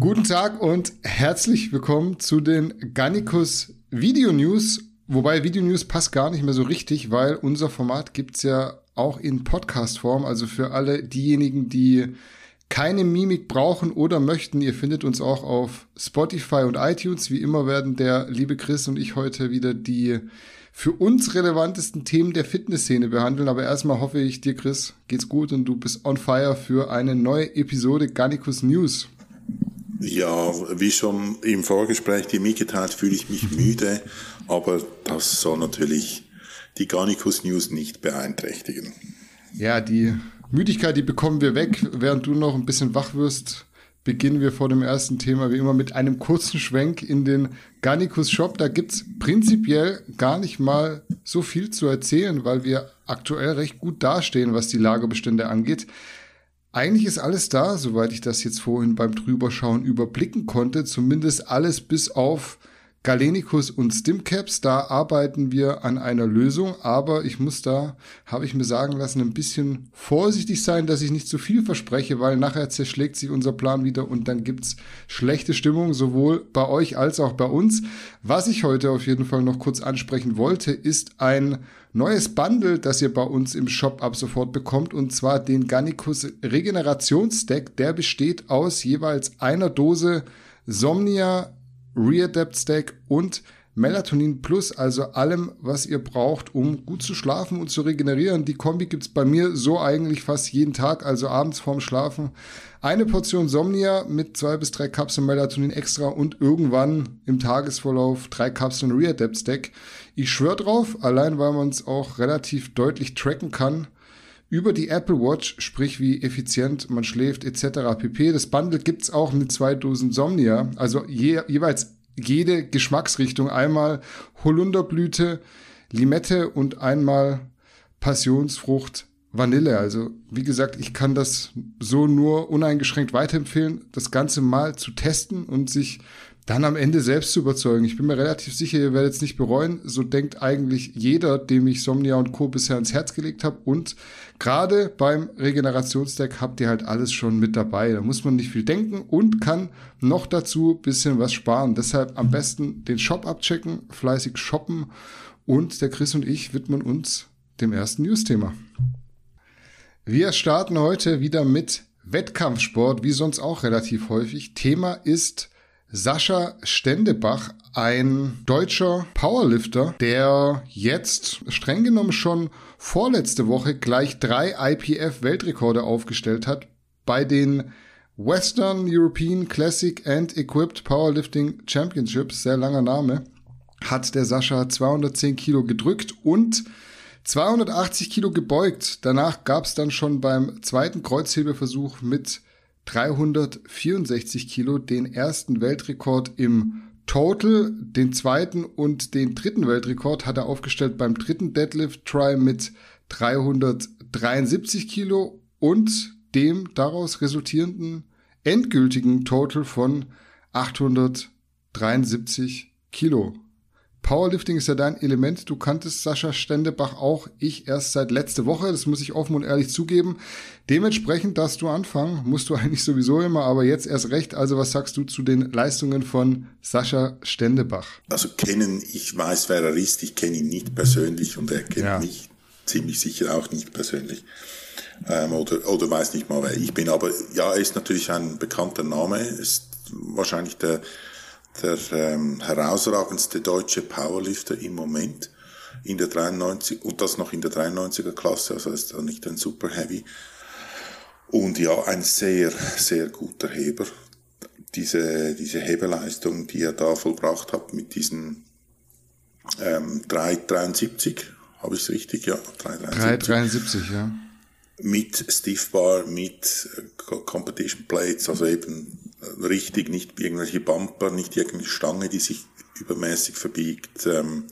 Guten Tag und herzlich willkommen zu den Gannikus Video News. Wobei Video News passt gar nicht mehr so richtig, weil unser Format gibt's ja auch in Podcast-Form. Also für alle diejenigen, die keine Mimik brauchen oder möchten, ihr findet uns auch auf Spotify und iTunes. Wie immer werden der liebe Chris und ich heute wieder die für uns relevantesten Themen der Fitnessszene behandeln. Aber erstmal hoffe ich, dir, Chris, geht's gut und du bist on fire für eine neue Episode Garnicus News. Ja, wie schon im Vorgespräch dir mitgeteilt, fühle ich mich müde, aber das soll natürlich die Garnicus News nicht beeinträchtigen. Ja, die Müdigkeit, die bekommen wir weg, während du noch ein bisschen wach wirst beginnen wir vor dem ersten Thema wie immer mit einem kurzen Schwenk in den Garnicus Shop. Da gibt's prinzipiell gar nicht mal so viel zu erzählen, weil wir aktuell recht gut dastehen, was die Lagerbestände angeht. Eigentlich ist alles da, soweit ich das jetzt vorhin beim Drüberschauen überblicken konnte. Zumindest alles bis auf Galenicus und Stimcaps, da arbeiten wir an einer Lösung, aber ich muss da, habe ich mir sagen lassen, ein bisschen vorsichtig sein, dass ich nicht zu viel verspreche, weil nachher zerschlägt sich unser Plan wieder und dann gibt's schlechte Stimmung, sowohl bei euch als auch bei uns. Was ich heute auf jeden Fall noch kurz ansprechen wollte, ist ein neues Bundle, das ihr bei uns im Shop ab sofort bekommt, und zwar den Gannicus Regenerationsdeck. Der besteht aus jeweils einer Dose Somnia Readapt Stack und Melatonin Plus, also allem, was ihr braucht, um gut zu schlafen und zu regenerieren. Die Kombi gibt's bei mir so eigentlich fast jeden Tag, also abends vorm Schlafen. Eine Portion Somnia mit zwei bis drei Kapseln Melatonin extra und irgendwann im Tagesverlauf drei Kapseln Readapt Stack. Ich schwör drauf, allein weil man es auch relativ deutlich tracken kann über die Apple Watch, sprich wie effizient man schläft etc. pp. Das Bundle gibt's auch mit zwei Dosen Somnia, also je, jeweils jede Geschmacksrichtung. Einmal Holunderblüte, Limette und einmal Passionsfrucht Vanille. Also wie gesagt, ich kann das so nur uneingeschränkt weiterempfehlen, das Ganze mal zu testen und sich dann am Ende selbst zu überzeugen. Ich bin mir relativ sicher, ihr werdet es nicht bereuen. So denkt eigentlich jeder, dem ich Somnia und Co. bisher ins Herz gelegt habe. Und gerade beim Regenerationsdeck habt ihr halt alles schon mit dabei. Da muss man nicht viel denken und kann noch dazu bisschen was sparen. Deshalb am besten den Shop abchecken, fleißig shoppen. Und der Chris und ich widmen uns dem ersten News-Thema. Wir starten heute wieder mit Wettkampfsport, wie sonst auch relativ häufig. Thema ist Sascha Stendebach, ein deutscher Powerlifter, der jetzt streng genommen schon vorletzte Woche gleich drei IPF-Weltrekorde aufgestellt hat bei den Western European Classic and Equipped Powerlifting Championships, sehr langer Name, hat der Sascha 210 Kilo gedrückt und 280 Kilo gebeugt. Danach gab es dann schon beim zweiten Kreuzhebeversuch mit 364 Kilo den ersten Weltrekord im Total. Den zweiten und den dritten Weltrekord hat er aufgestellt beim dritten Deadlift Try mit 373 Kilo und dem daraus resultierenden endgültigen Total von 873 Kilo. Powerlifting ist ja dein Element. Du kanntest Sascha Stendebach auch, ich erst seit letzte Woche. Das muss ich offen und ehrlich zugeben. Dementsprechend darfst du anfangen. Musst du eigentlich sowieso immer, aber jetzt erst recht. Also was sagst du zu den Leistungen von Sascha Stendebach? Also kennen, ich weiß, wer er ist. Ich kenne ihn nicht persönlich und er kennt ja. mich ziemlich sicher auch nicht persönlich. Ähm, oder, oder weiß nicht mal, wer ich bin. Aber ja, er ist natürlich ein bekannter Name. Ist wahrscheinlich der der ähm, herausragendste deutsche Powerlifter im Moment in der 93 und das noch in der 93er Klasse, also ist dann nicht ein Super Heavy. Und ja, ein sehr, sehr guter Heber. Diese, diese Hebeleistung, die er da vollbracht hat mit diesen ähm, 373, habe ich es richtig? Ja, 373, ja. Mit Stiff Bar, mit äh, Competition Plates, also eben richtig, nicht irgendwelche Bumper, nicht irgendeine Stange, die sich übermäßig verbiegt. Ähm,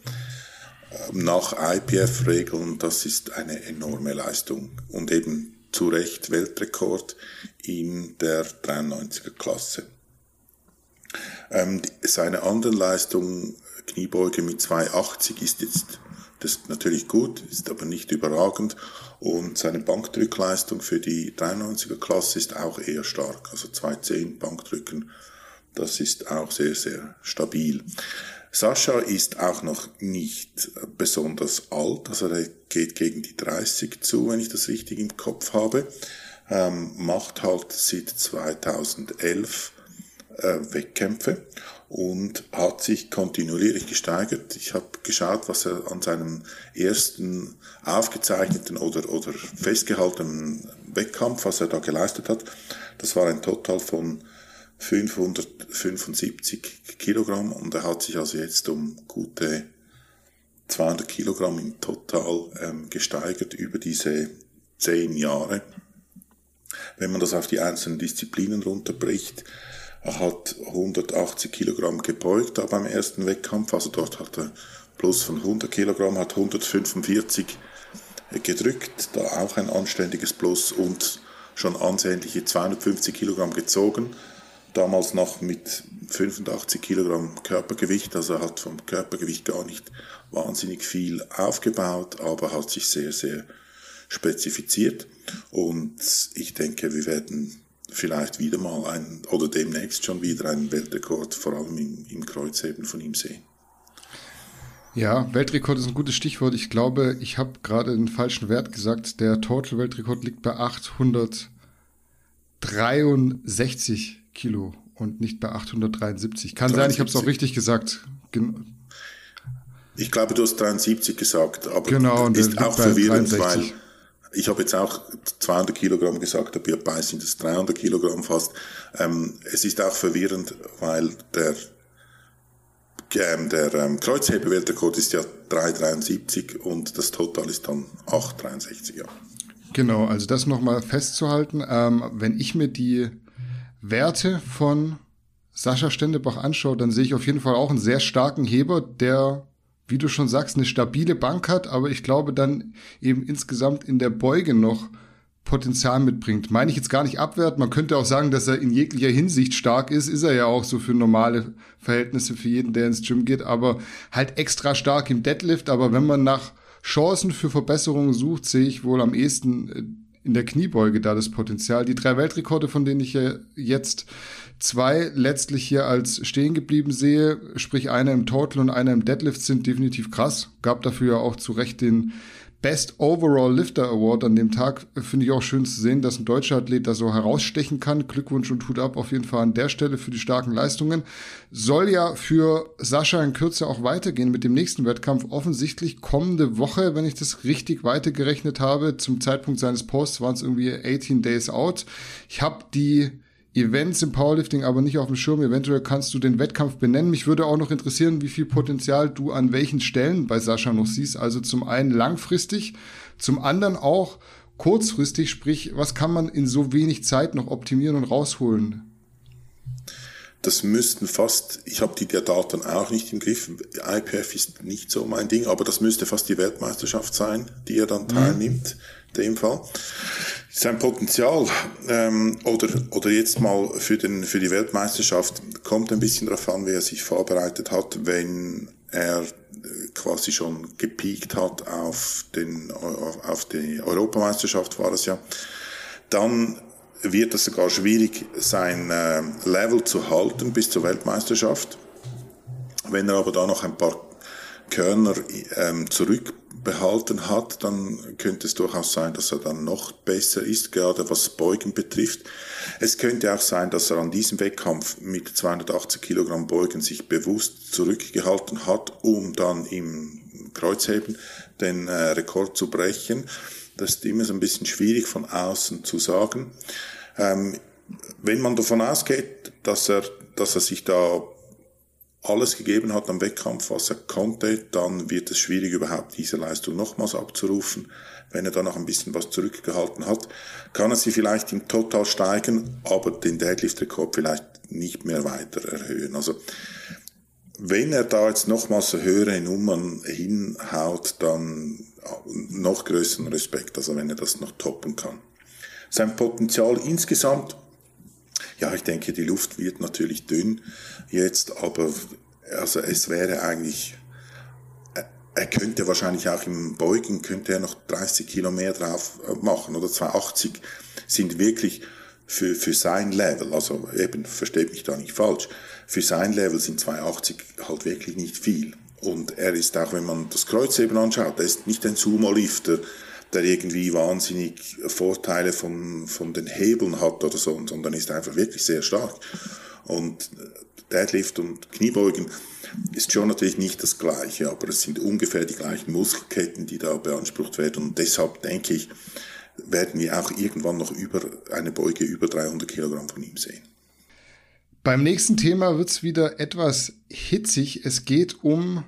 nach IPF-Regeln, das ist eine enorme Leistung und eben zu Recht Weltrekord in der 93er Klasse. Ähm, seine andere Leistung, Kniebeuge mit 280, ist jetzt das ist natürlich gut, ist aber nicht überragend. Und seine Bankdrückleistung für die 93er Klasse ist auch eher stark. Also 210 Bankdrücken Das ist auch sehr, sehr stabil. Sascha ist auch noch nicht besonders alt, also er geht gegen die 30 zu, wenn ich das richtig im Kopf habe. Ähm, macht halt seit 2011 äh, Wettkämpfe und hat sich kontinuierlich gesteigert. Ich habe geschaut, was er an seinem ersten aufgezeichneten oder, oder festgehaltenen Wettkampf, was er da geleistet hat. Das war ein Total von 575 Kilogramm und er hat sich also jetzt um gute 200 Kilogramm im Total ähm, gesteigert über diese zehn Jahre. Wenn man das auf die einzelnen Disziplinen runterbricht, er hat 180 Kilogramm gebeugt da beim ersten Wettkampf, also dort hat er plus von 100 Kilogramm, hat 145 gedrückt, da auch ein anständiges Plus und schon ansehnliche 250 Kilogramm gezogen, damals noch mit 85 Kilogramm Körpergewicht, also er hat vom Körpergewicht gar nicht wahnsinnig viel aufgebaut, aber hat sich sehr, sehr spezifiziert. Und ich denke, wir werden vielleicht wieder mal ein, oder demnächst schon wieder einen Weltrekord, vor allem im, im Kreuzheben von ihm sehen. Ja, Weltrekord ist ein gutes Stichwort. Ich glaube, ich habe gerade den falschen Wert gesagt. Der Total-Weltrekord liegt bei 863 Kilo und nicht bei 873. Kann 73. sein, ich habe es auch richtig gesagt. Gen ich glaube, du hast 73 gesagt, aber genau, ist auch verwirrend, 63. weil ich habe jetzt auch 200 Kilogramm gesagt, aber bei sind es 300 Kilogramm fast. Ähm, es ist auch verwirrend, weil der, ähm, der ähm, Kreuzhebeweltrekord ist ja 3,73 und das Total ist dann 8,63, ja. Genau, also das nochmal festzuhalten. Ähm, wenn ich mir die Werte von Sascha Stendebach anschaue, dann sehe ich auf jeden Fall auch einen sehr starken Heber, der wie du schon sagst, eine stabile Bank hat, aber ich glaube dann eben insgesamt in der Beuge noch Potenzial mitbringt. Meine ich jetzt gar nicht abwert. Man könnte auch sagen, dass er in jeglicher Hinsicht stark ist. Ist er ja auch so für normale Verhältnisse für jeden, der ins Gym geht, aber halt extra stark im Deadlift. Aber wenn man nach Chancen für Verbesserungen sucht, sehe ich wohl am ehesten äh, in der Kniebeuge da das Potenzial. Die drei Weltrekorde, von denen ich jetzt zwei letztlich hier als stehen geblieben sehe, sprich einer im Total und einer im Deadlift, sind definitiv krass. Gab dafür ja auch zu Recht den Best Overall Lifter Award an dem Tag. Finde ich auch schön zu sehen, dass ein deutscher Athlet da so herausstechen kann. Glückwunsch und Hut ab auf jeden Fall an der Stelle für die starken Leistungen. Soll ja für Sascha in Kürze auch weitergehen mit dem nächsten Wettkampf. Offensichtlich kommende Woche, wenn ich das richtig weitergerechnet habe. Zum Zeitpunkt seines Posts waren es irgendwie 18 Days out. Ich habe die Events im Powerlifting aber nicht auf dem Schirm. Eventuell kannst du den Wettkampf benennen. Mich würde auch noch interessieren, wie viel Potenzial du an welchen Stellen bei Sascha noch siehst. Also zum einen langfristig, zum anderen auch kurzfristig, sprich, was kann man in so wenig Zeit noch optimieren und rausholen? Das müssten fast, ich habe die der Daten auch nicht im Griff, IPF ist nicht so mein Ding, aber das müsste fast die Weltmeisterschaft sein, die er dann mhm. teilnimmt, mhm. Dem Fall sein Potenzial ähm, oder, oder jetzt mal für, den, für die Weltmeisterschaft kommt ein bisschen darauf an, wie er sich vorbereitet hat, wenn er quasi schon gepiekt hat auf, den, auf die Europameisterschaft war es ja, dann wird es sogar schwierig, sein äh, Level zu halten bis zur Weltmeisterschaft. Wenn er aber da noch ein paar Körner ähm, zurück behalten hat, dann könnte es durchaus sein, dass er dann noch besser ist, gerade was Beugen betrifft. Es könnte auch sein, dass er an diesem Wettkampf mit 280 Kilogramm Beugen sich bewusst zurückgehalten hat, um dann im Kreuzheben den äh, Rekord zu brechen. Das ist immer so ein bisschen schwierig von außen zu sagen. Ähm, wenn man davon ausgeht, dass er, dass er sich da alles gegeben hat am Wettkampf, was er konnte, dann wird es schwierig, überhaupt diese Leistung nochmals abzurufen. Wenn er dann noch ein bisschen was zurückgehalten hat, kann er sie vielleicht im Total steigen, aber den Deadlift-Rekord vielleicht nicht mehr weiter erhöhen. Also, wenn er da jetzt nochmals höhere Nummern hinhaut, dann noch größeren Respekt, also wenn er das noch toppen kann. Sein Potenzial insgesamt ja, ich denke, die Luft wird natürlich dünn jetzt, aber also es wäre eigentlich, er könnte wahrscheinlich auch im Beugen, könnte er noch 30 Kilo mehr drauf äh, machen oder 280 sind wirklich für, für sein Level, also eben, versteht mich da nicht falsch, für sein Level sind 280 halt wirklich nicht viel. Und er ist auch, wenn man das Kreuz eben anschaut, er ist nicht ein Sumo-Lifter, der irgendwie wahnsinnig Vorteile von, von den Hebeln hat oder so, sondern ist einfach wirklich sehr stark. Und Deadlift und Kniebeugen ist schon natürlich nicht das Gleiche, aber es sind ungefähr die gleichen Muskelketten, die da beansprucht werden. Und deshalb denke ich, werden wir auch irgendwann noch über eine Beuge über 300 Kilogramm von ihm sehen. Beim nächsten Thema wird es wieder etwas hitzig. Es geht um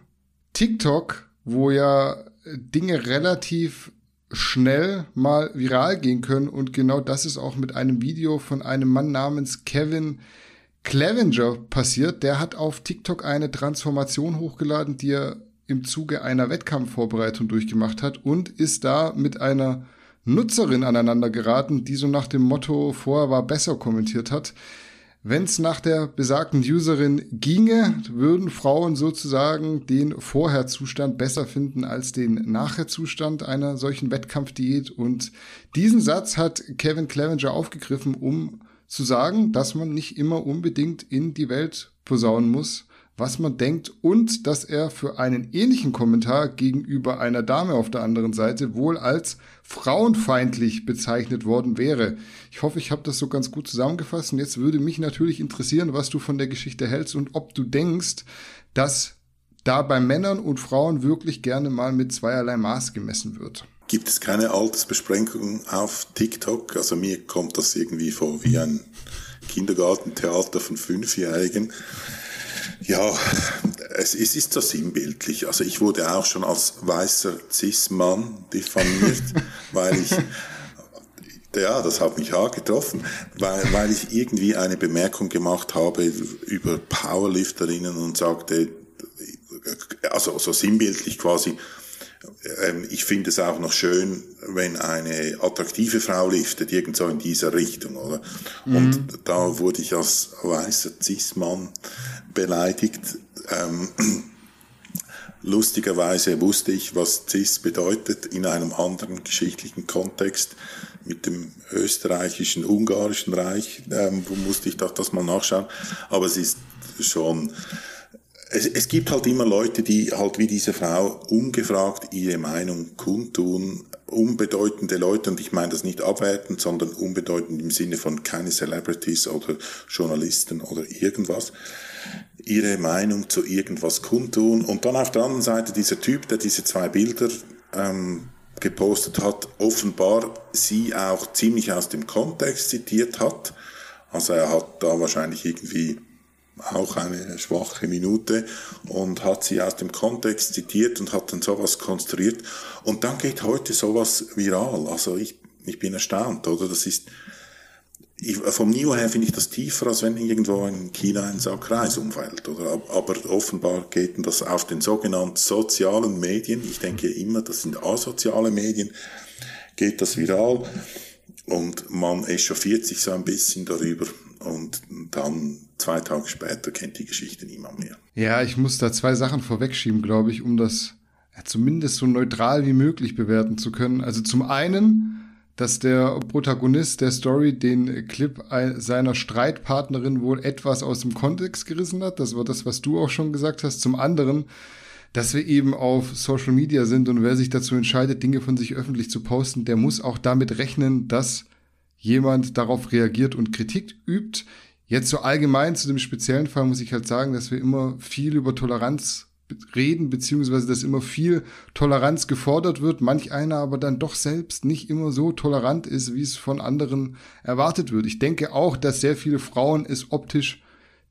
TikTok, wo ja Dinge relativ schnell mal viral gehen können. Und genau das ist auch mit einem Video von einem Mann namens Kevin Clevenger passiert. Der hat auf TikTok eine Transformation hochgeladen, die er im Zuge einer Wettkampfvorbereitung durchgemacht hat und ist da mit einer Nutzerin aneinander geraten, die so nach dem Motto vorher war besser kommentiert hat. Wenn es nach der besagten Userin ginge, würden Frauen sozusagen den Vorherzustand besser finden als den Nachherzustand einer solchen Wettkampfdiät. Und diesen Satz hat Kevin Clevenger aufgegriffen, um zu sagen, dass man nicht immer unbedingt in die Welt posaunen muss, was man denkt und dass er für einen ähnlichen Kommentar gegenüber einer Dame auf der anderen Seite wohl als frauenfeindlich bezeichnet worden wäre. Ich hoffe, ich habe das so ganz gut zusammengefasst und jetzt würde mich natürlich interessieren, was du von der Geschichte hältst und ob du denkst, dass da bei Männern und Frauen wirklich gerne mal mit zweierlei Maß gemessen wird. Gibt es keine Altersbeschränkung auf TikTok? Also mir kommt das irgendwie vor wie ein Kindergartentheater von Fünfjährigen. Ja, es, es ist so sinnbildlich. Also ich wurde auch schon als weißer Cis-Mann diffamiert, weil ich ja, das hat mich hart getroffen, weil, weil ich irgendwie eine Bemerkung gemacht habe über Powerlifterinnen und sagte, also so sinnbildlich quasi, ähm, ich finde es auch noch schön, wenn eine attraktive Frau liftet, irgend so in dieser Richtung, oder? Mhm. Und da wurde ich als weißer Cis-Mann beleidigt. Ähm, lustigerweise wusste ich, was CIS bedeutet in einem anderen geschichtlichen Kontext mit dem österreichischen, ungarischen Reich. Ähm, wo musste ich doch das mal nachschauen. Aber es ist schon, es, es gibt halt immer Leute, die halt wie diese Frau ungefragt ihre Meinung kundtun, unbedeutende Leute, und ich meine das nicht abwertend, sondern unbedeutend im Sinne von keine Celebrities oder Journalisten oder irgendwas ihre Meinung zu irgendwas kundtun. Und dann auf der anderen Seite dieser Typ, der diese zwei Bilder ähm, gepostet hat, offenbar sie auch ziemlich aus dem Kontext zitiert hat. Also er hat da wahrscheinlich irgendwie auch eine schwache Minute und hat sie aus dem Kontext zitiert und hat dann sowas konstruiert. Und dann geht heute sowas viral. Also ich, ich bin erstaunt, oder? Das ist, ich, vom Niveau her finde ich das tiefer, als wenn irgendwo in China ein Sack umfällt. Oder? Aber offenbar geht das auf den sogenannten sozialen Medien, ich denke immer, das sind asoziale Medien, geht das viral und man echauffiert sich so ein bisschen darüber und dann zwei Tage später kennt die Geschichte niemand mehr. Ja, ich muss da zwei Sachen vorwegschieben, glaube ich, um das zumindest so neutral wie möglich bewerten zu können. Also zum einen dass der Protagonist der Story den Clip seiner Streitpartnerin wohl etwas aus dem Kontext gerissen hat. Das war das, was du auch schon gesagt hast. Zum anderen, dass wir eben auf Social Media sind und wer sich dazu entscheidet, Dinge von sich öffentlich zu posten, der muss auch damit rechnen, dass jemand darauf reagiert und Kritik übt. Jetzt so allgemein zu dem speziellen Fall muss ich halt sagen, dass wir immer viel über Toleranz reden, beziehungsweise dass immer viel Toleranz gefordert wird, manch einer aber dann doch selbst nicht immer so tolerant ist, wie es von anderen erwartet wird. Ich denke auch, dass sehr viele Frauen es optisch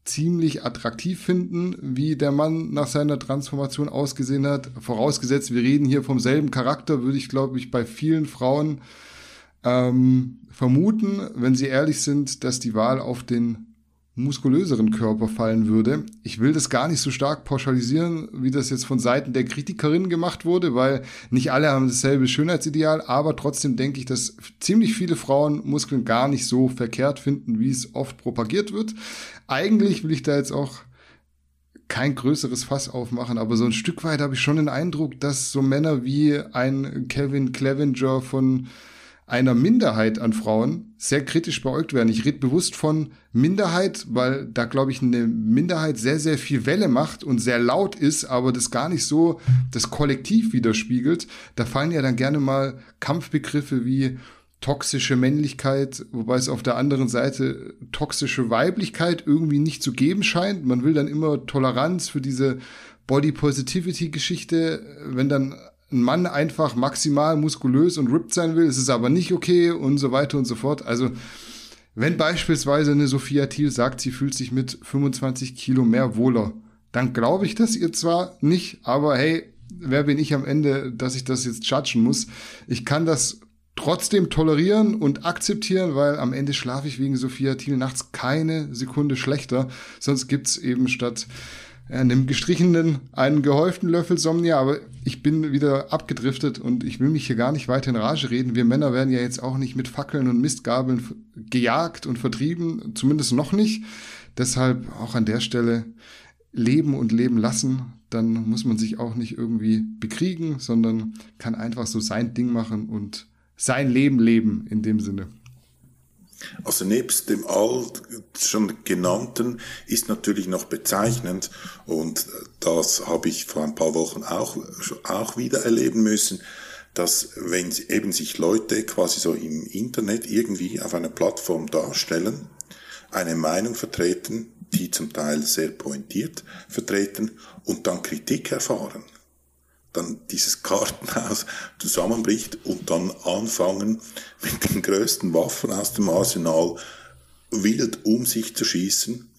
ziemlich attraktiv finden, wie der Mann nach seiner Transformation ausgesehen hat. Vorausgesetzt, wir reden hier vom selben Charakter, würde ich, glaube ich, bei vielen Frauen ähm, vermuten, wenn sie ehrlich sind, dass die Wahl auf den muskulöseren Körper fallen würde. Ich will das gar nicht so stark pauschalisieren, wie das jetzt von Seiten der Kritikerin gemacht wurde, weil nicht alle haben dasselbe Schönheitsideal, aber trotzdem denke ich, dass ziemlich viele Frauen Muskeln gar nicht so verkehrt finden, wie es oft propagiert wird. Eigentlich will ich da jetzt auch kein größeres Fass aufmachen, aber so ein Stück weit habe ich schon den Eindruck, dass so Männer wie ein Kevin Clevenger von einer Minderheit an Frauen sehr kritisch beäugt werden. Ich rede bewusst von Minderheit, weil da, glaube ich, eine Minderheit sehr, sehr viel Welle macht und sehr laut ist, aber das gar nicht so das Kollektiv widerspiegelt. Da fallen ja dann gerne mal Kampfbegriffe wie toxische Männlichkeit, wobei es auf der anderen Seite toxische Weiblichkeit irgendwie nicht zu geben scheint. Man will dann immer Toleranz für diese Body Positivity Geschichte, wenn dann ein Mann einfach maximal muskulös und ripped sein will, ist es aber nicht okay und so weiter und so fort. Also, wenn beispielsweise eine Sophia Thiel sagt, sie fühlt sich mit 25 Kilo mehr wohler, dann glaube ich das ihr zwar nicht, aber hey, wer bin ich am Ende, dass ich das jetzt judgen muss? Ich kann das trotzdem tolerieren und akzeptieren, weil am Ende schlafe ich wegen Sophia Thiel nachts keine Sekunde schlechter. Sonst gibt's eben statt einem gestrichenen einen gehäuften Löffel Somnia, aber ich bin wieder abgedriftet und ich will mich hier gar nicht weiter in Rage reden. Wir Männer werden ja jetzt auch nicht mit Fackeln und Mistgabeln gejagt und vertrieben, zumindest noch nicht. Deshalb auch an der Stelle leben und leben lassen. Dann muss man sich auch nicht irgendwie bekriegen, sondern kann einfach so sein Ding machen und sein Leben leben in dem Sinne. Also nebst dem all schon genannten ist natürlich noch bezeichnend und das habe ich vor ein paar Wochen auch, auch wieder erleben müssen, dass wenn eben sich Leute quasi so im Internet irgendwie auf einer Plattform darstellen, eine Meinung vertreten, die zum Teil sehr pointiert vertreten und dann Kritik erfahren dann dieses Kartenhaus zusammenbricht und dann anfangen, mit den größten Waffen aus dem Arsenal wild um sich zu schießen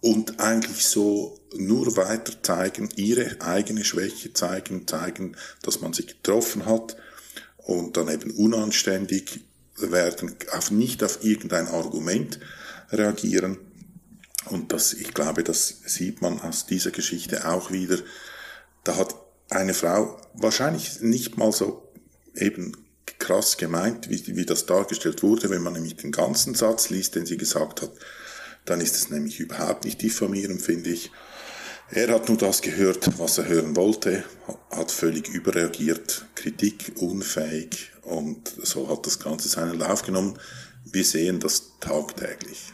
und eigentlich so nur weiter zeigen, ihre eigene Schwäche zeigen, zeigen, dass man sich getroffen hat und dann eben unanständig werden, auf, nicht auf irgendein Argument reagieren. Und das, ich glaube, das sieht man aus dieser Geschichte auch wieder. Da hat eine Frau wahrscheinlich nicht mal so eben krass gemeint, wie, wie das dargestellt wurde. Wenn man nämlich den ganzen Satz liest, den sie gesagt hat, dann ist es nämlich überhaupt nicht diffamierend, finde ich. Er hat nur das gehört, was er hören wollte, hat völlig überreagiert, Kritik unfähig und so hat das Ganze seinen Lauf genommen. Wir sehen das tagtäglich.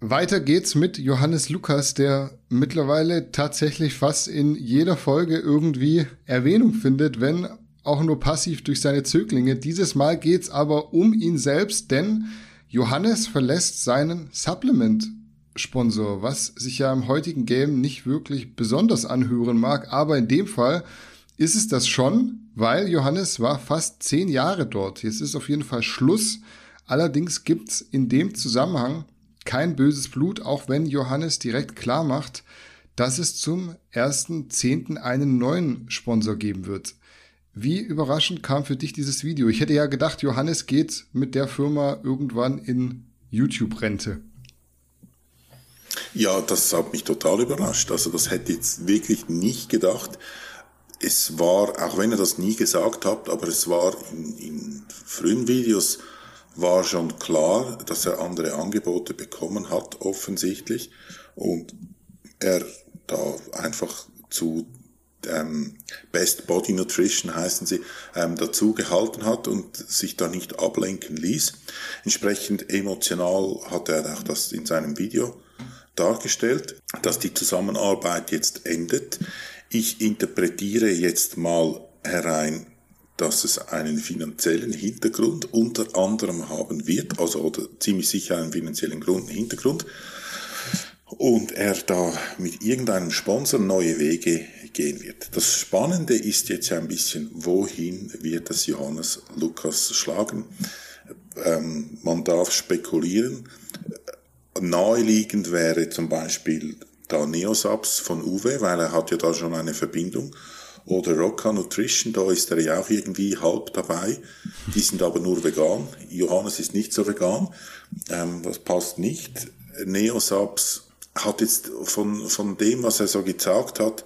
Weiter geht's mit Johannes Lukas, der mittlerweile tatsächlich fast in jeder Folge irgendwie Erwähnung findet, wenn auch nur passiv durch seine Zöglinge. Dieses Mal geht's aber um ihn selbst, denn Johannes verlässt seinen Supplement-Sponsor, was sich ja im heutigen Game nicht wirklich besonders anhören mag, aber in dem Fall ist es das schon, weil Johannes war fast zehn Jahre dort. Jetzt ist auf jeden Fall Schluss. Allerdings gibt's in dem Zusammenhang kein böses Blut, auch wenn Johannes direkt klar macht, dass es zum ersten Zehnten einen neuen Sponsor geben wird. Wie überraschend kam für dich dieses Video? Ich hätte ja gedacht, Johannes geht mit der Firma irgendwann in YouTube-Rente. Ja, das hat mich total überrascht. Also das hätte ich jetzt wirklich nicht gedacht. Es war, auch wenn er das nie gesagt hat, aber es war in, in frühen Videos war schon klar, dass er andere Angebote bekommen hat, offensichtlich, und er da einfach zu ähm, Best Body Nutrition heißen sie, ähm, dazu gehalten hat und sich da nicht ablenken ließ. Entsprechend emotional hat er auch das in seinem Video dargestellt, dass die Zusammenarbeit jetzt endet. Ich interpretiere jetzt mal herein, dass es einen finanziellen Hintergrund unter anderem haben wird, also oder ziemlich sicher einen finanziellen Grund, Hintergrund, und er da mit irgendeinem Sponsor neue Wege gehen wird. Das Spannende ist jetzt ein bisschen, wohin wird das Johannes Lukas schlagen? Ähm, man darf spekulieren. Naheliegend wäre zum Beispiel da Neosubs von Uwe, weil er hat ja da schon eine Verbindung oder Rocca Nutrition, da ist er ja auch irgendwie halb dabei. Die sind aber nur vegan. Johannes ist nicht so vegan. Ähm, das passt nicht. Neosubs hat jetzt von, von dem, was er so gezeigt hat,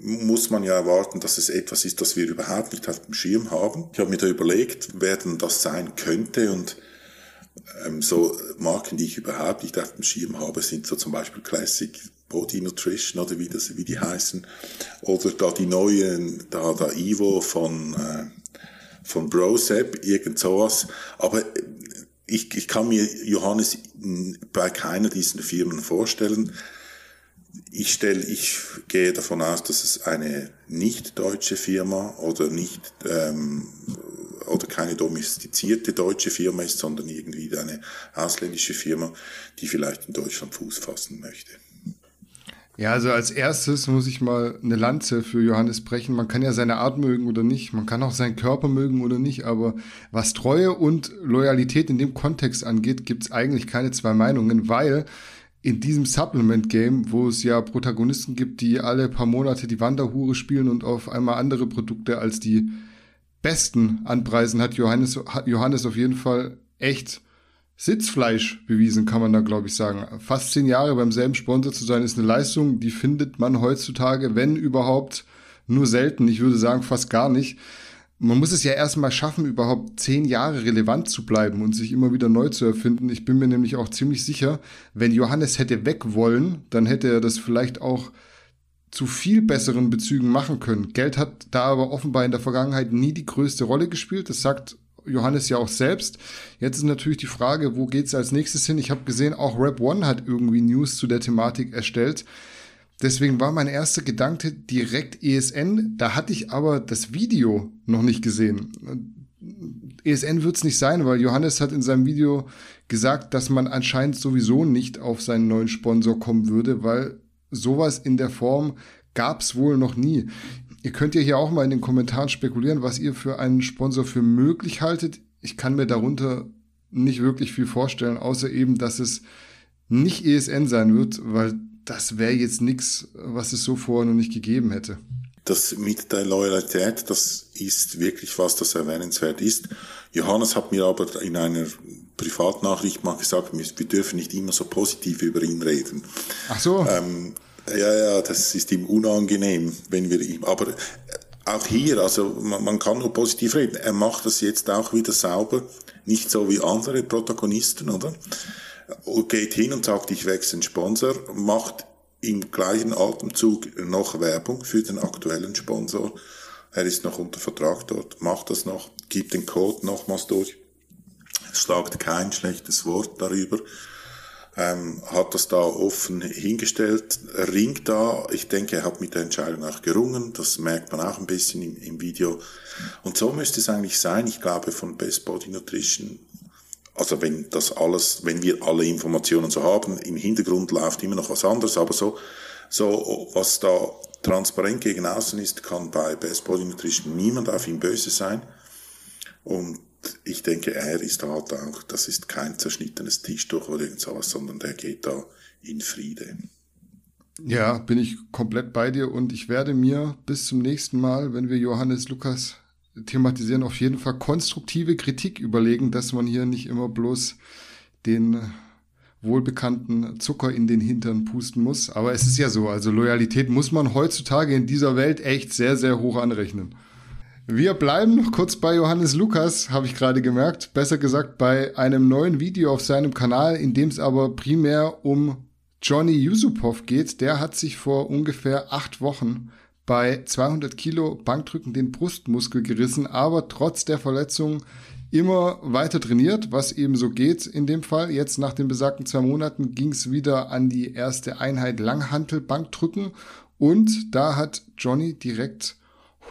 muss man ja erwarten, dass es etwas ist, das wir überhaupt nicht auf dem Schirm haben. Ich habe mir da überlegt, wer denn das sein könnte und ähm, so Marken, die ich überhaupt nicht auf dem Schirm habe, sind so zum Beispiel Classic Body Nutrition oder wie, das, wie die heißen. Oder da die neuen, da, da Ivo von, äh, von Brosep, irgend sowas. Aber ich, ich kann mir Johannes bei keiner dieser Firmen vorstellen. Ich stelle, ich gehe davon aus, dass es eine nicht deutsche Firma oder nicht ähm, oder keine domestizierte deutsche Firma ist, sondern irgendwie eine ausländische Firma, die vielleicht in Deutschland Fuß fassen möchte. Ja, also als erstes muss ich mal eine Lanze für Johannes brechen. Man kann ja seine Art mögen oder nicht, man kann auch seinen Körper mögen oder nicht, aber was Treue und Loyalität in dem Kontext angeht, gibt's eigentlich keine zwei Meinungen, weil in diesem Supplement-Game, wo es ja Protagonisten gibt, die alle paar Monate die Wanderhure spielen und auf einmal andere Produkte als die besten anpreisen, hat Johannes, hat Johannes auf jeden Fall echt Sitzfleisch bewiesen, kann man da, glaube ich, sagen. Fast zehn Jahre beim selben Sponsor zu sein, ist eine Leistung, die findet man heutzutage, wenn überhaupt, nur selten. Ich würde sagen, fast gar nicht. Man muss es ja erstmal schaffen, überhaupt zehn Jahre relevant zu bleiben und sich immer wieder neu zu erfinden. Ich bin mir nämlich auch ziemlich sicher, wenn Johannes hätte weg wollen, dann hätte er das vielleicht auch zu viel besseren Bezügen machen können. Geld hat da aber offenbar in der Vergangenheit nie die größte Rolle gespielt. Das sagt Johannes ja auch selbst. Jetzt ist natürlich die Frage, wo geht's als nächstes hin? Ich habe gesehen, auch Rap One hat irgendwie News zu der Thematik erstellt. Deswegen war mein erster Gedanke direkt ESN. Da hatte ich aber das Video noch nicht gesehen. ESN wird's nicht sein, weil Johannes hat in seinem Video gesagt, dass man anscheinend sowieso nicht auf seinen neuen Sponsor kommen würde, weil sowas in der Form gab's wohl noch nie. Ihr könnt ja hier auch mal in den Kommentaren spekulieren, was ihr für einen Sponsor für möglich haltet. Ich kann mir darunter nicht wirklich viel vorstellen, außer eben, dass es nicht ESN sein wird, weil das wäre jetzt nichts, was es so vorher noch nicht gegeben hätte. Das mit der Loyalität, das ist wirklich was, das erwähnenswert ist. Johannes hat mir aber in einer Privatnachricht mal gesagt, wir dürfen nicht immer so positiv über ihn reden. Ach so. Ähm, ja, ja, das ist ihm unangenehm, wenn wir ihm, aber äh, auch hier, also man, man kann nur positiv reden. Er macht das jetzt auch wieder sauber, nicht so wie andere Protagonisten, oder? Geht hin und sagt, ich wechsle einen Sponsor, macht im gleichen Atemzug noch Werbung für den aktuellen Sponsor. Er ist noch unter Vertrag dort, macht das noch, gibt den Code nochmals durch, schlagt kein schlechtes Wort darüber ähm, hat das da offen hingestellt, ringt da. Ich denke, er hat mit der Entscheidung auch gerungen. Das merkt man auch ein bisschen im, im Video. Und so müsste es eigentlich sein. Ich glaube, von Best Body Nutrition also wenn das alles, wenn wir alle Informationen so haben, im Hintergrund läuft immer noch was anderes, aber so, so was da transparent gegen außen ist, kann bei Best Body Nutrition niemand auf ihn böse sein. Und ich denke, er ist halt auch, das ist kein zerschnittenes Tischtuch oder irgend sowas, sondern der geht da in Friede. Ja, bin ich komplett bei dir und ich werde mir bis zum nächsten Mal, wenn wir Johannes Lukas thematisieren, auf jeden Fall konstruktive Kritik überlegen, dass man hier nicht immer bloß den wohlbekannten Zucker in den Hintern pusten muss. Aber es ist ja so, also Loyalität muss man heutzutage in dieser Welt echt sehr, sehr hoch anrechnen. Wir bleiben noch kurz bei Johannes Lukas, habe ich gerade gemerkt. Besser gesagt bei einem neuen Video auf seinem Kanal, in dem es aber primär um Johnny Yusupov geht. Der hat sich vor ungefähr acht Wochen bei 200 Kilo Bankdrücken den Brustmuskel gerissen, aber trotz der Verletzung immer weiter trainiert, was eben so geht in dem Fall. Jetzt nach den besagten zwei Monaten ging es wieder an die erste Einheit Langhantel Bankdrücken und da hat Johnny direkt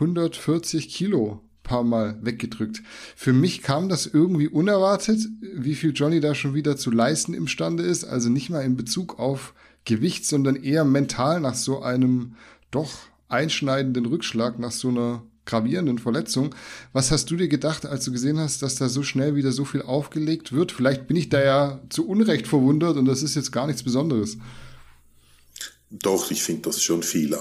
140 Kilo paar Mal weggedrückt. Für mich kam das irgendwie unerwartet, wie viel Johnny da schon wieder zu leisten imstande ist. Also nicht mal in Bezug auf Gewicht, sondern eher mental nach so einem doch einschneidenden Rückschlag, nach so einer gravierenden Verletzung. Was hast du dir gedacht, als du gesehen hast, dass da so schnell wieder so viel aufgelegt wird? Vielleicht bin ich da ja zu Unrecht verwundert und das ist jetzt gar nichts Besonderes. Doch, ich finde das schon viel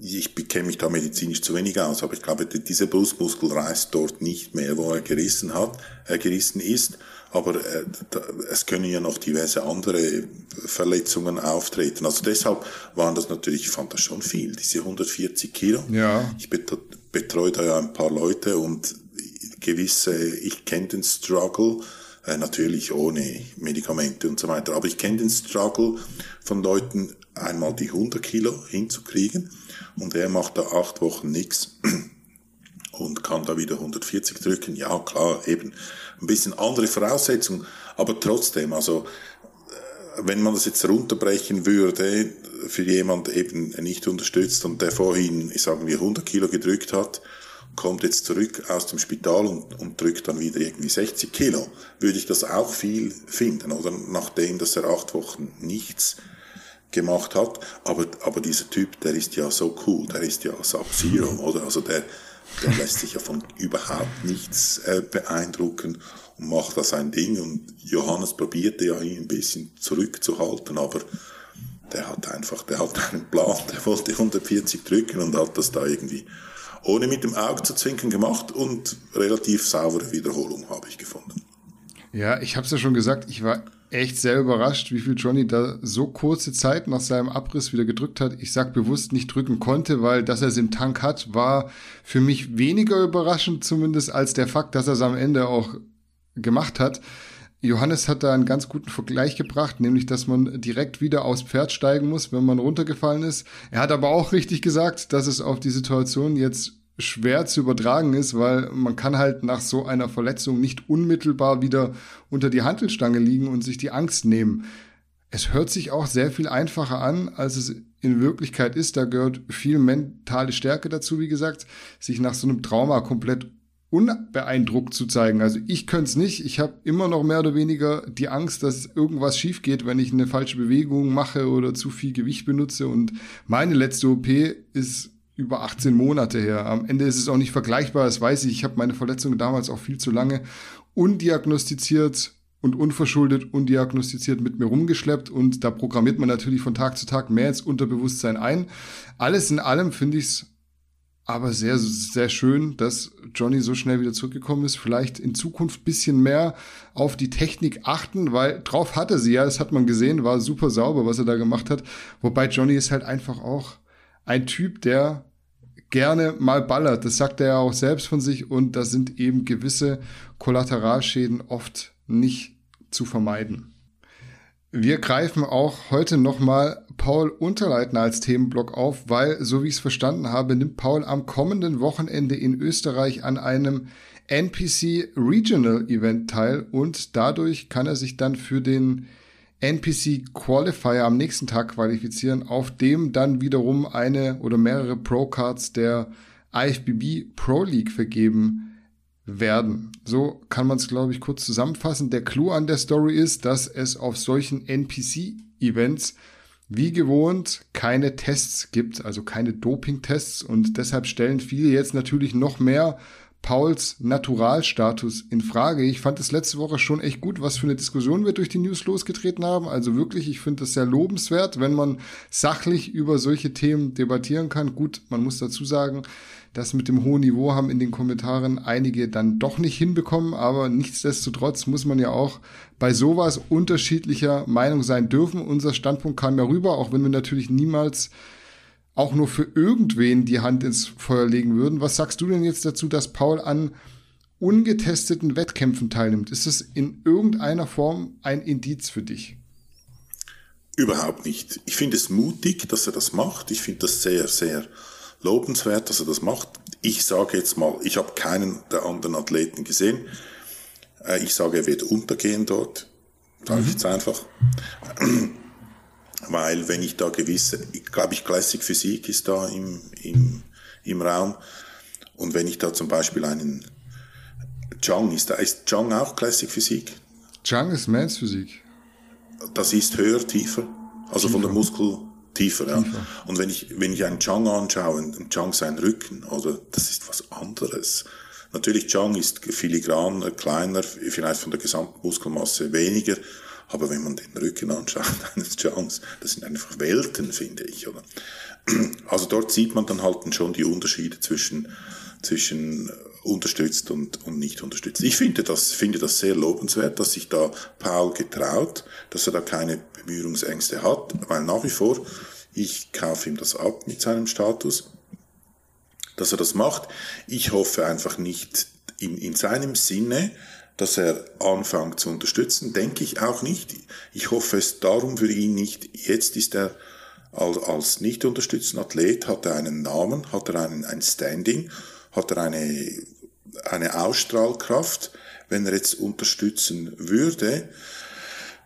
ich kenne mich da medizinisch zu wenig aus, aber ich glaube, dieser Brustmuskel reißt dort nicht mehr, wo er gerissen hat, er gerissen ist. Aber äh, da, es können ja noch diverse andere Verletzungen auftreten. Also deshalb waren das natürlich, ich fand das schon viel, diese 140 Kilo. Ja. Ich betreue da ja ein paar Leute und gewisse, ich kenne den Struggle, äh, natürlich ohne Medikamente und so weiter, aber ich kenne den Struggle von Leuten, einmal die 100 Kilo hinzukriegen und er macht da acht Wochen nichts und kann da wieder 140 drücken. Ja, klar, eben ein bisschen andere Voraussetzungen, aber trotzdem, also äh, wenn man das jetzt runterbrechen würde, für jemand eben nicht unterstützt und der vorhin, sagen wir, 100 Kilo gedrückt hat, kommt jetzt zurück aus dem Spital und, und drückt dann wieder irgendwie 60 Kilo, würde ich das auch viel finden, oder nachdem, dass er acht Wochen nichts gemacht hat. Aber, aber dieser Typ, der ist ja so cool, der ist ja Sub-Zero, oder? Also der, der lässt sich ja von überhaupt nichts äh, beeindrucken und macht da sein Ding. Und Johannes probierte ja ihn ein bisschen zurückzuhalten, aber der hat einfach, der hat einen Plan, der wollte 140 drücken und hat das da irgendwie ohne mit dem Auge zu zwinken gemacht und relativ saubere Wiederholung habe ich gefunden. Ja, ich habe es ja schon gesagt, ich war echt sehr überrascht, wie viel Johnny da so kurze Zeit nach seinem Abriss wieder gedrückt hat. Ich sag bewusst nicht drücken konnte, weil dass er es im Tank hat, war für mich weniger überraschend zumindest als der Fakt, dass er es am Ende auch gemacht hat. Johannes hat da einen ganz guten Vergleich gebracht, nämlich, dass man direkt wieder aufs Pferd steigen muss, wenn man runtergefallen ist. Er hat aber auch richtig gesagt, dass es auf die Situation jetzt schwer zu übertragen ist, weil man kann halt nach so einer Verletzung nicht unmittelbar wieder unter die Handelstange liegen und sich die Angst nehmen. Es hört sich auch sehr viel einfacher an, als es in Wirklichkeit ist. Da gehört viel mentale Stärke dazu, wie gesagt, sich nach so einem Trauma komplett unbeeindruckt zu zeigen. Also ich könnte es nicht. Ich habe immer noch mehr oder weniger die Angst, dass irgendwas schief geht, wenn ich eine falsche Bewegung mache oder zu viel Gewicht benutze. Und meine letzte OP ist über 18 Monate her. Am Ende ist es auch nicht vergleichbar, das weiß ich. Ich habe meine Verletzung damals auch viel zu lange undiagnostiziert und unverschuldet undiagnostiziert mit mir rumgeschleppt und da programmiert man natürlich von Tag zu Tag mehr ins Unterbewusstsein ein. Alles in allem finde ich es aber sehr, sehr schön, dass Johnny so schnell wieder zurückgekommen ist. Vielleicht in Zukunft bisschen mehr auf die Technik achten, weil drauf hatte sie ja, das hat man gesehen, war super sauber, was er da gemacht hat. Wobei Johnny ist halt einfach auch ein Typ, der gerne mal ballert. Das sagt er ja auch selbst von sich und da sind eben gewisse Kollateralschäden oft nicht zu vermeiden. Wir greifen auch heute nochmal Paul Unterleitner als Themenblock auf, weil, so wie ich es verstanden habe, nimmt Paul am kommenden Wochenende in Österreich an einem NPC Regional Event teil und dadurch kann er sich dann für den NPC Qualifier am nächsten Tag qualifizieren, auf dem dann wiederum eine oder mehrere Pro-Cards der IFBB Pro League vergeben werden. So kann man es, glaube ich, kurz zusammenfassen. Der Clou an der Story ist, dass es auf solchen NPC-Events wie gewohnt keine Tests gibt, also keine Doping-Tests und deshalb stellen viele jetzt natürlich noch mehr Pauls Naturalstatus in Frage. Ich fand es letzte Woche schon echt gut, was für eine Diskussion wir durch die News losgetreten haben. Also wirklich, ich finde das sehr lobenswert, wenn man sachlich über solche Themen debattieren kann. Gut, man muss dazu sagen, das mit dem hohen Niveau haben in den Kommentaren einige dann doch nicht hinbekommen, aber nichtsdestotrotz muss man ja auch bei sowas unterschiedlicher Meinung sein dürfen. Unser Standpunkt kam ja rüber, auch wenn wir natürlich niemals auch nur für irgendwen die Hand ins Feuer legen würden. Was sagst du denn jetzt dazu, dass Paul an ungetesteten Wettkämpfen teilnimmt? Ist es in irgendeiner Form ein Indiz für dich? Überhaupt nicht. Ich finde es mutig, dass er das macht. Ich finde das sehr, sehr lobenswert, dass er das macht. Ich sage jetzt mal, ich habe keinen der anderen Athleten gesehen. Äh, ich sage, er wird untergehen dort. Sage mhm. ich jetzt einfach weil wenn ich da gewisse, glaube ich, Classic Physik ist da im, im, im Raum und wenn ich da zum Beispiel einen Chang, ist da, ist Chang auch Classic Physik? Chang ist Mans Physik. Das ist höher, tiefer, also tiefer. von der Muskel tiefer, ja. Tiefer. Und wenn ich, wenn ich einen Chang anschaue, einen Chang sein Rücken, oder, das ist was anderes. Natürlich, Chang ist filigraner, kleiner, vielleicht von der gesamten Muskelmasse weniger, aber wenn man den Rücken anschaut eines Chance, das sind einfach Welten, finde ich, oder? Also dort sieht man dann halt schon die Unterschiede zwischen, zwischen unterstützt und, und nicht unterstützt. Ich finde das, finde das sehr lobenswert, dass sich da Paul getraut, dass er da keine Bemühungsängste hat, weil nach wie vor, ich kaufe ihm das ab mit seinem Status, dass er das macht. Ich hoffe einfach nicht in, in seinem Sinne, dass er anfängt zu unterstützen, denke ich auch nicht. Ich hoffe es darum für ihn nicht. Jetzt ist er als, als nicht unterstützender Athlet, hat er einen Namen, hat er einen, ein Standing, hat er eine eine Ausstrahlkraft. Wenn er jetzt unterstützen würde,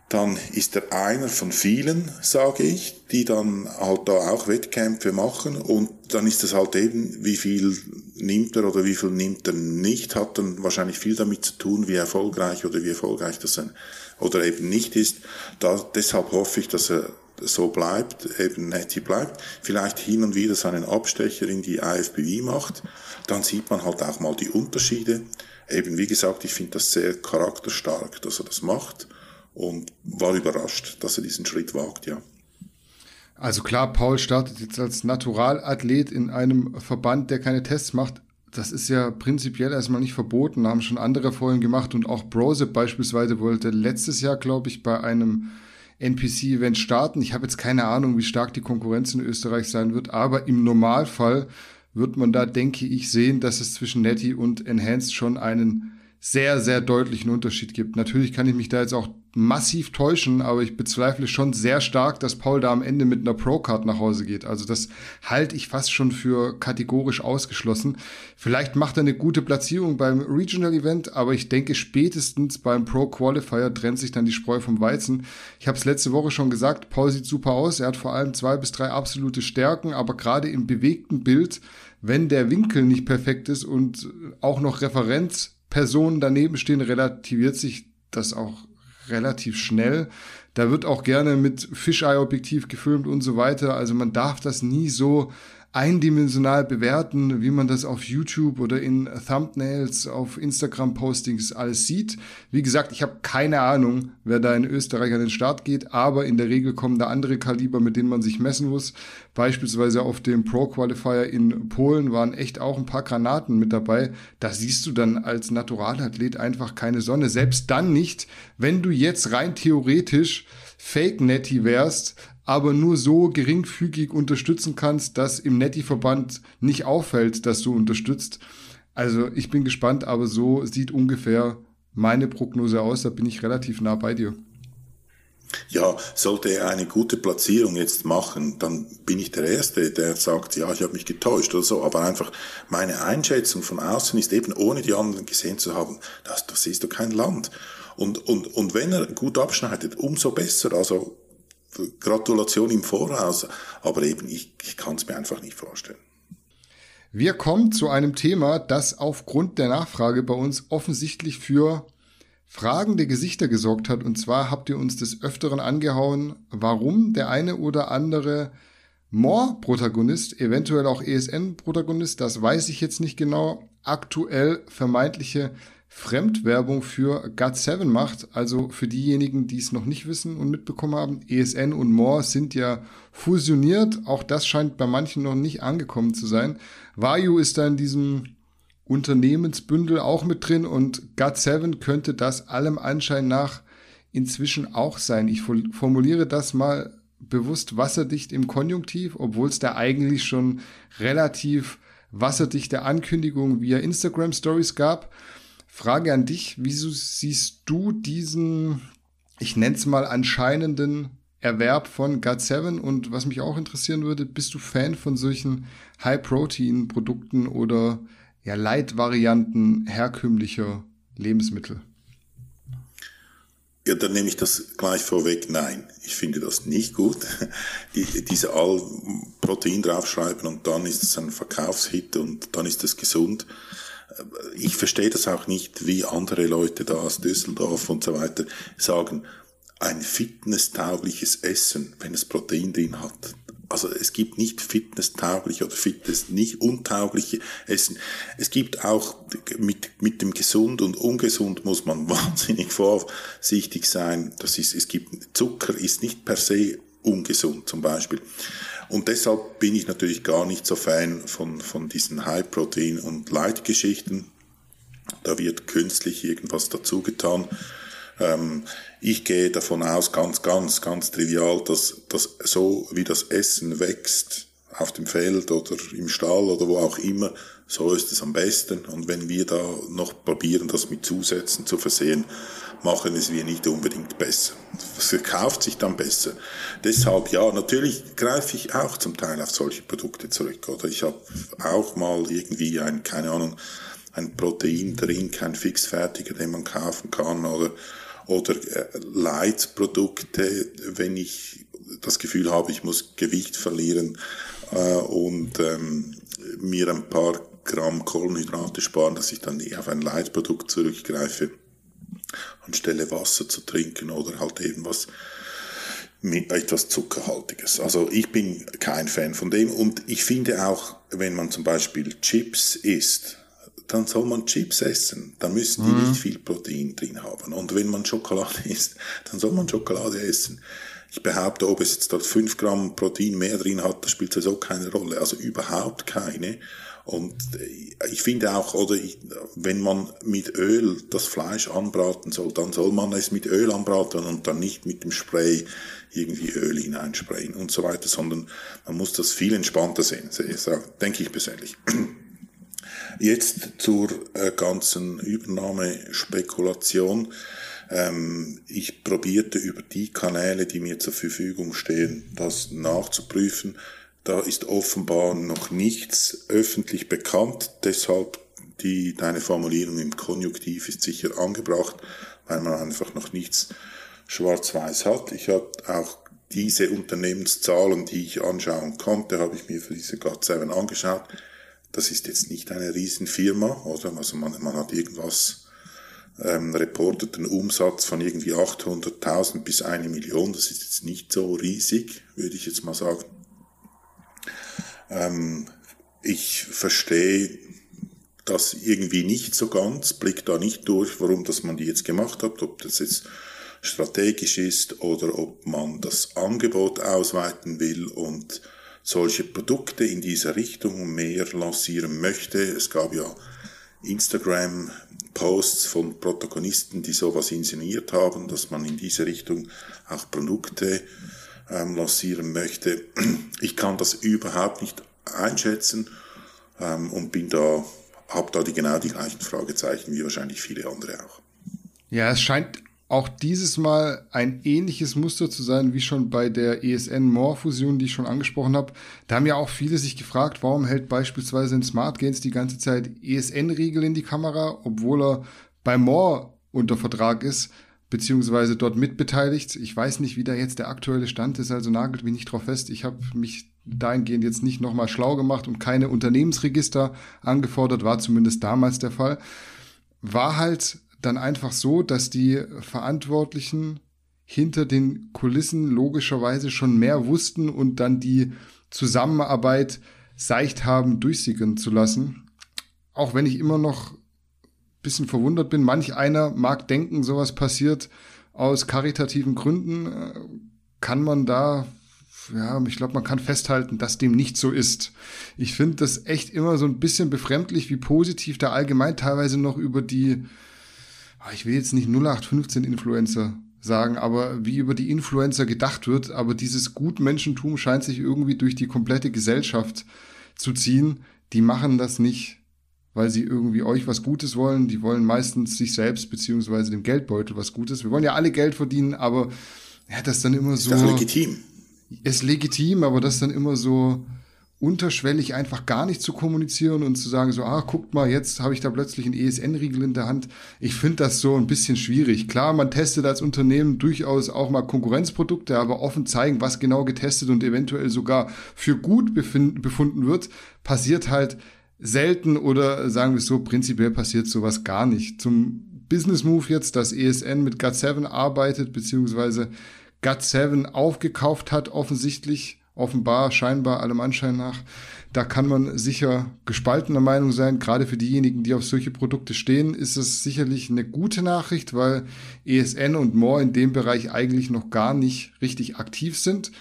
dann ist er einer von vielen, sage ich, die dann halt da auch Wettkämpfe machen und dann ist es halt eben, wie viel nimmt er oder wie viel nimmt er nicht, hat dann wahrscheinlich viel damit zu tun, wie erfolgreich oder wie erfolgreich das ein, oder eben nicht ist. Da, deshalb hoffe ich, dass er so bleibt, eben Netty bleibt, vielleicht hin und wieder seinen Abstecher in die IFBW macht, dann sieht man halt auch mal die Unterschiede. Eben, wie gesagt, ich finde das sehr charakterstark, dass er das macht und war überrascht, dass er diesen Schritt wagt, ja. Also klar, Paul startet jetzt als Naturalathlet in einem Verband, der keine Tests macht. Das ist ja prinzipiell erstmal nicht verboten, haben schon andere vorhin gemacht und auch Brose beispielsweise wollte letztes Jahr, glaube ich, bei einem NPC-Event starten. Ich habe jetzt keine Ahnung, wie stark die Konkurrenz in Österreich sein wird, aber im Normalfall wird man da, denke ich, sehen, dass es zwischen Netty und Enhanced schon einen sehr, sehr deutlichen Unterschied gibt. Natürlich kann ich mich da jetzt auch massiv täuschen, aber ich bezweifle schon sehr stark, dass Paul da am Ende mit einer Pro-Card nach Hause geht. Also das halte ich fast schon für kategorisch ausgeschlossen. Vielleicht macht er eine gute Platzierung beim Regional Event, aber ich denke spätestens beim Pro Qualifier trennt sich dann die Spreu vom Weizen. Ich habe es letzte Woche schon gesagt, Paul sieht super aus. Er hat vor allem zwei bis drei absolute Stärken, aber gerade im bewegten Bild, wenn der Winkel nicht perfekt ist und auch noch Referenz Personen daneben stehen, relativiert sich das auch relativ schnell. Da wird auch gerne mit Fisheye-Objektiv gefilmt und so weiter. Also man darf das nie so eindimensional bewerten, wie man das auf YouTube oder in Thumbnails, auf Instagram-Postings alles sieht. Wie gesagt, ich habe keine Ahnung, wer da in Österreich an den Start geht, aber in der Regel kommen da andere Kaliber, mit denen man sich messen muss. Beispielsweise auf dem Pro Qualifier in Polen waren echt auch ein paar Granaten mit dabei. Da siehst du dann als Naturalathlet einfach keine Sonne. Selbst dann nicht, wenn du jetzt rein theoretisch Fake-Netty wärst, aber nur so geringfügig unterstützen kannst, dass im Netti-Verband nicht auffällt, dass du unterstützt. Also ich bin gespannt, aber so sieht ungefähr meine Prognose aus. Da bin ich relativ nah bei dir. Ja, sollte er eine gute Platzierung jetzt machen, dann bin ich der Erste, der sagt, ja, ich habe mich getäuscht oder so. Aber einfach meine Einschätzung von außen ist eben, ohne die anderen gesehen zu haben, das, das ist doch kein Land. Und, und, und wenn er gut abschneidet, umso besser. Also Gratulation im Voraus, aber eben ich, ich kann es mir einfach nicht vorstellen. Wir kommen zu einem Thema, das aufgrund der Nachfrage bei uns offensichtlich für fragende Gesichter gesorgt hat. Und zwar habt ihr uns des Öfteren angehauen, warum der eine oder andere More-Protagonist, eventuell auch ESN-Protagonist, das weiß ich jetzt nicht genau, aktuell vermeintliche Fremdwerbung für GOT7 macht. Also für diejenigen, die es noch nicht wissen und mitbekommen haben, ESN und More sind ja fusioniert. Auch das scheint bei manchen noch nicht angekommen zu sein. Vayu ist da in diesem Unternehmensbündel auch mit drin und GOT7 könnte das allem Anschein nach inzwischen auch sein. Ich formuliere das mal bewusst wasserdicht im Konjunktiv, obwohl es da eigentlich schon relativ wasserdichte Ankündigungen via Instagram Stories gab. Frage an dich, wieso siehst du diesen, ich nenne es mal anscheinenden Erwerb von GOT7 und was mich auch interessieren würde, bist du Fan von solchen High-Protein-Produkten oder ja, Light-Varianten herkömmlicher Lebensmittel? Ja, dann nehme ich das gleich vorweg. Nein, ich finde das nicht gut. Die, diese All-Protein draufschreiben und dann ist es ein Verkaufshit und dann ist es gesund ich verstehe das auch nicht, wie andere Leute da aus Düsseldorf und so weiter sagen, ein fitnesstaugliches Essen, wenn es Protein drin hat. Also es gibt nicht fitnesstaugliche oder fitness nicht untaugliche Essen. Es gibt auch mit, mit dem gesund und ungesund muss man wahnsinnig vorsichtig sein. Das ist, es gibt, Zucker ist nicht per se ungesund zum Beispiel. Und deshalb bin ich natürlich gar nicht so Fan von, von diesen High-Protein- und Light-Geschichten. Da wird künstlich irgendwas dazugetan. Ähm, ich gehe davon aus, ganz, ganz, ganz trivial, dass, dass so wie das Essen wächst auf dem Feld oder im Stall oder wo auch immer, so ist es am besten. Und wenn wir da noch probieren, das mit Zusätzen zu versehen, machen es wir nicht unbedingt besser. Es verkauft sich dann besser. Deshalb, ja, natürlich greife ich auch zum Teil auf solche Produkte zurück. Oder ich habe auch mal irgendwie ein, keine Ahnung, ein Proteindrink, ein fixfertiger, den man kaufen kann oder oder äh, Leitprodukte, wenn ich das Gefühl habe, ich muss Gewicht verlieren äh, und ähm, mir ein paar Gramm Kohlenhydrate sparen, dass ich dann eher auf ein Leitprodukt zurückgreife, anstelle Wasser zu trinken oder halt eben was mit etwas Zuckerhaltiges. Also ich bin kein Fan von dem und ich finde auch, wenn man zum Beispiel Chips isst, dann soll man Chips essen. Da müssen die mhm. nicht viel Protein drin haben. Und wenn man Schokolade isst, dann soll man Schokolade essen. Ich behaupte, ob es jetzt dort 5 Gramm Protein mehr drin hat, das spielt sowieso keine Rolle. Also überhaupt keine. Und äh, ich finde auch, oder ich, wenn man mit Öl das Fleisch anbraten soll, dann soll man es mit Öl anbraten und dann nicht mit dem Spray irgendwie Öl hineinsprayen und so weiter, sondern man muss das viel entspannter sehen, denke ich persönlich. Jetzt zur äh, ganzen Übernahmespekulation. Ähm, ich probierte über die Kanäle, die mir zur Verfügung stehen, das nachzuprüfen. Da ist offenbar noch nichts öffentlich bekannt, deshalb die, deine Formulierung im Konjunktiv ist sicher angebracht, weil man einfach noch nichts schwarz-weiß hat. Ich habe auch diese Unternehmenszahlen, die ich anschauen konnte, habe ich mir für diese GAT7 angeschaut. Das ist jetzt nicht eine Riesenfirma, oder? Also man, man hat irgendwas ähm, reportet einen Umsatz von irgendwie 800.000 bis eine Million. Das ist jetzt nicht so riesig, würde ich jetzt mal sagen. Ähm, ich verstehe das irgendwie nicht so ganz, blick da nicht durch, warum das man die jetzt gemacht hat, ob das jetzt strategisch ist oder ob man das Angebot ausweiten will und solche Produkte in dieser Richtung mehr lancieren möchte. Es gab ja Instagram-Posts von Protagonisten, die sowas inszeniert haben, dass man in diese Richtung auch Produkte ähm, lancieren möchte. Ich kann das überhaupt nicht einschätzen ähm, und bin da, habe da die genau die gleichen Fragezeichen wie wahrscheinlich viele andere auch. Ja, es scheint auch dieses Mal ein ähnliches Muster zu sein wie schon bei der ESN-More-Fusion, die ich schon angesprochen habe. Da haben ja auch viele sich gefragt, warum hält beispielsweise ein Smart Gains die ganze Zeit ESN-Riegel in die Kamera, obwohl er bei More unter Vertrag ist, beziehungsweise dort mitbeteiligt. Ich weiß nicht, wie da jetzt der aktuelle Stand ist, also nagelt mich nicht drauf fest. Ich habe mich dahingehend jetzt nicht nochmal schlau gemacht und keine Unternehmensregister angefordert, war zumindest damals der Fall. War halt dann einfach so, dass die Verantwortlichen hinter den Kulissen logischerweise schon mehr wussten und dann die Zusammenarbeit seicht haben durchsickern zu lassen. Auch wenn ich immer noch bisschen verwundert bin. Manch einer mag denken, sowas passiert aus karitativen Gründen. Kann man da, ja, ich glaube, man kann festhalten, dass dem nicht so ist. Ich finde das echt immer so ein bisschen befremdlich, wie positiv da allgemein teilweise noch über die Ah, ich will jetzt nicht 0815 Influencer sagen, aber wie über die Influencer gedacht wird, aber dieses Gutmenschentum scheint sich irgendwie durch die komplette Gesellschaft zu ziehen. Die machen das nicht, weil sie irgendwie euch was Gutes wollen. Die wollen meistens sich selbst beziehungsweise dem Geldbeutel was Gutes. Wir wollen ja alle Geld verdienen, aber ja, das dann immer so. Ist das legitim? Ist legitim, aber das dann immer so, unterschwellig einfach gar nicht zu kommunizieren und zu sagen so, ah, guckt mal, jetzt habe ich da plötzlich einen ESN-Riegel in der Hand. Ich finde das so ein bisschen schwierig. Klar, man testet als Unternehmen durchaus auch mal Konkurrenzprodukte, aber offen zeigen, was genau getestet und eventuell sogar für gut befunden wird, passiert halt selten oder sagen wir es so, prinzipiell passiert sowas gar nicht. Zum Business Move jetzt, dass ESN mit GAT7 arbeitet, beziehungsweise GAT7 aufgekauft hat, offensichtlich offenbar, scheinbar, allem Anschein nach. Da kann man sicher gespaltener Meinung sein. Gerade für diejenigen, die auf solche Produkte stehen, ist es sicherlich eine gute Nachricht, weil ESN und More in dem Bereich eigentlich noch gar nicht richtig aktiv sind.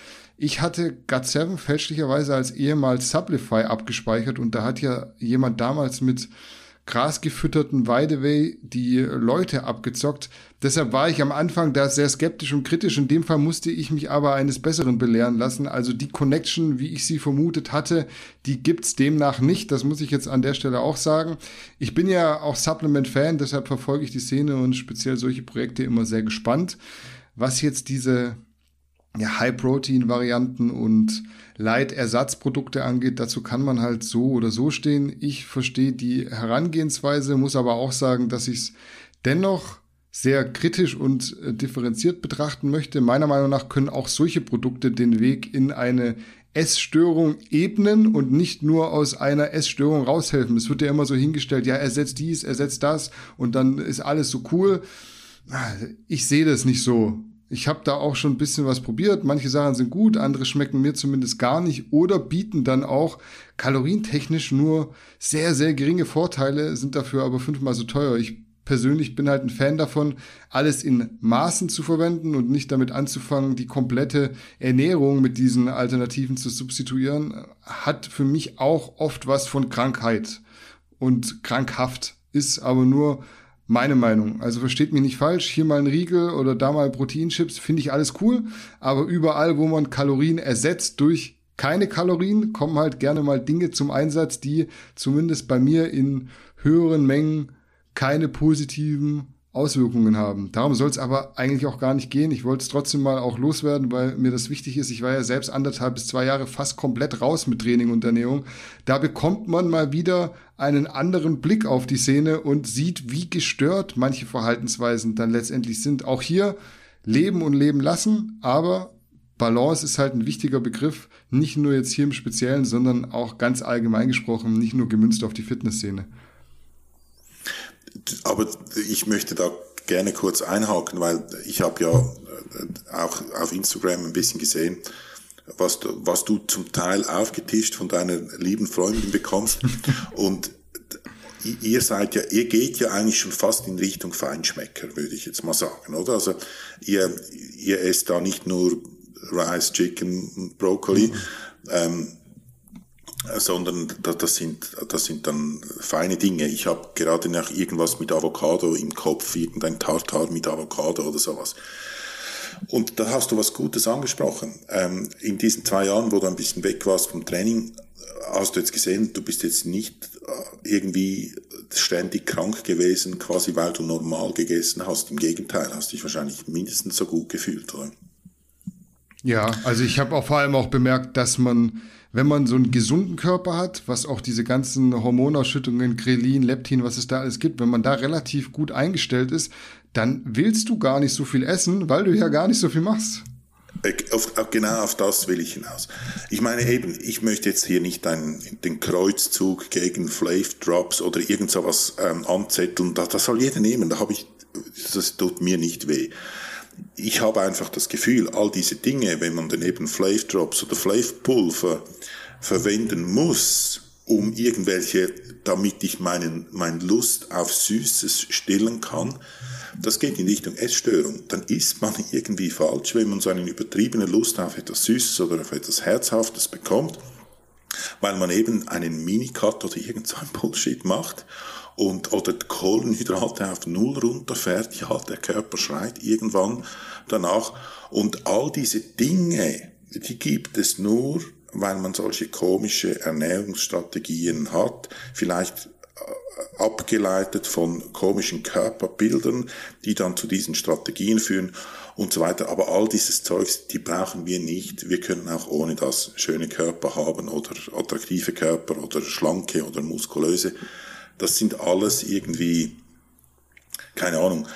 Ich hatte GAT7 fälschlicherweise als ehemals Sublify abgespeichert und da hat ja jemand damals mit grasgefütterten Weideway die Leute abgezockt. Deshalb war ich am Anfang da sehr skeptisch und kritisch. In dem Fall musste ich mich aber eines Besseren belehren lassen. Also die Connection, wie ich sie vermutet hatte, die gibt's demnach nicht. Das muss ich jetzt an der Stelle auch sagen. Ich bin ja auch Supplement-Fan, deshalb verfolge ich die Szene und speziell solche Projekte immer sehr gespannt. Was jetzt diese ja, High-Protein-Varianten und Light-Ersatzprodukte angeht, dazu kann man halt so oder so stehen. Ich verstehe die Herangehensweise, muss aber auch sagen, dass ich es dennoch sehr kritisch und äh, differenziert betrachten möchte. Meiner Meinung nach können auch solche Produkte den Weg in eine Essstörung ebnen und nicht nur aus einer Essstörung raushelfen. Es wird ja immer so hingestellt, ja, ersetzt dies, ersetzt das und dann ist alles so cool. Ich sehe das nicht so. Ich habe da auch schon ein bisschen was probiert. Manche Sachen sind gut, andere schmecken mir zumindest gar nicht oder bieten dann auch kalorientechnisch nur sehr, sehr geringe Vorteile, sind dafür aber fünfmal so teuer. Ich persönlich bin halt ein Fan davon, alles in Maßen zu verwenden und nicht damit anzufangen, die komplette Ernährung mit diesen Alternativen zu substituieren, hat für mich auch oft was von Krankheit und krankhaft, ist aber nur meine Meinung. Also versteht mich nicht falsch, hier mal ein Riegel oder da mal Proteinchips, finde ich alles cool, aber überall, wo man Kalorien ersetzt durch keine Kalorien, kommen halt gerne mal Dinge zum Einsatz, die zumindest bei mir in höheren Mengen keine positiven Auswirkungen haben. Darum soll es aber eigentlich auch gar nicht gehen. Ich wollte es trotzdem mal auch loswerden, weil mir das wichtig ist. Ich war ja selbst anderthalb bis zwei Jahre fast komplett raus mit Training und Ernährung. Da bekommt man mal wieder einen anderen Blick auf die Szene und sieht, wie gestört manche Verhaltensweisen dann letztendlich sind. Auch hier leben und leben lassen, aber Balance ist halt ein wichtiger Begriff, nicht nur jetzt hier im Speziellen, sondern auch ganz allgemein gesprochen, nicht nur gemünzt auf die Fitnessszene. Aber ich möchte da gerne kurz einhaken, weil ich habe ja äh, auch auf Instagram ein bisschen gesehen, was du, was du zum Teil aufgetischt von deiner lieben Freundin bekommst. Und ihr seid ja, ihr geht ja eigentlich schon fast in Richtung Feinschmecker, würde ich jetzt mal sagen, oder? Also ihr, ihr esst da nicht nur Rice, Chicken, Brokkoli, mhm. ähm, sondern das sind, das sind dann feine Dinge. Ich habe gerade noch irgendwas mit Avocado im Kopf, irgendein Tartar mit Avocado oder sowas. Und da hast du was Gutes angesprochen. Ähm, in diesen zwei Jahren, wo du ein bisschen weg warst vom Training, hast du jetzt gesehen, du bist jetzt nicht äh, irgendwie ständig krank gewesen, quasi weil du normal gegessen hast. Im Gegenteil, hast dich wahrscheinlich mindestens so gut gefühlt, oder? Ja, also ich habe auch vor allem auch bemerkt, dass man wenn man so einen gesunden Körper hat, was auch diese ganzen Hormonausschüttungen, Grelin, Leptin, was es da alles gibt, wenn man da relativ gut eingestellt ist, dann willst du gar nicht so viel essen, weil du ja gar nicht so viel machst. Auf, genau auf das will ich hinaus. Ich meine eben, ich möchte jetzt hier nicht einen, den Kreuzzug gegen Flav Drops oder irgend sowas ähm, anzetteln. Das, das soll jeder nehmen. Da habe ich, das tut mir nicht weh ich habe einfach das Gefühl, all diese Dinge, wenn man dann eben Flav Drops oder Flav Pulver verwenden muss, um irgendwelche, damit ich meinen, mein Lust auf Süßes stillen kann, das geht in Richtung Essstörung. Dann ist man irgendwie falsch, wenn man so eine übertriebene Lust auf etwas Süßes oder auf etwas Herzhaftes bekommt, weil man eben einen Minicut oder irgend so ein Bullshit macht und, oder die Kohlenhydrate auf Null runterfährt, ja, der Körper schreit irgendwann danach. Und all diese Dinge, die gibt es nur, weil man solche komische Ernährungsstrategien hat, vielleicht äh, abgeleitet von komischen Körperbildern, die dann zu diesen Strategien führen und so weiter. Aber all dieses Zeugs, die brauchen wir nicht. Wir können auch ohne das schöne Körper haben oder attraktive Körper oder schlanke oder muskulöse das sind alles irgendwie, keine Ahnung,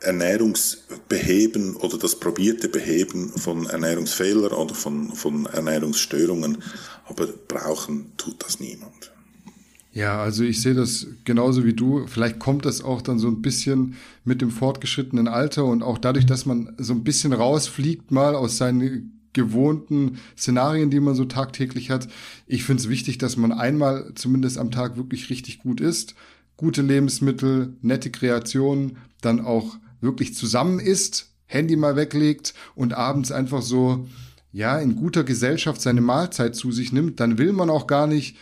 Ernährungsbeheben oder das probierte Beheben von Ernährungsfehlern oder von, von Ernährungsstörungen, aber brauchen tut das niemand. Ja, also ich sehe das genauso wie du. Vielleicht kommt das auch dann so ein bisschen mit dem fortgeschrittenen Alter und auch dadurch, dass man so ein bisschen rausfliegt mal aus seinen gewohnten Szenarien, die man so tagtäglich hat. Ich finde es wichtig, dass man einmal zumindest am Tag wirklich richtig gut isst, gute Lebensmittel, nette Kreationen, dann auch wirklich zusammen isst, Handy mal weglegt und abends einfach so, ja, in guter Gesellschaft seine Mahlzeit zu sich nimmt, dann will man auch gar nicht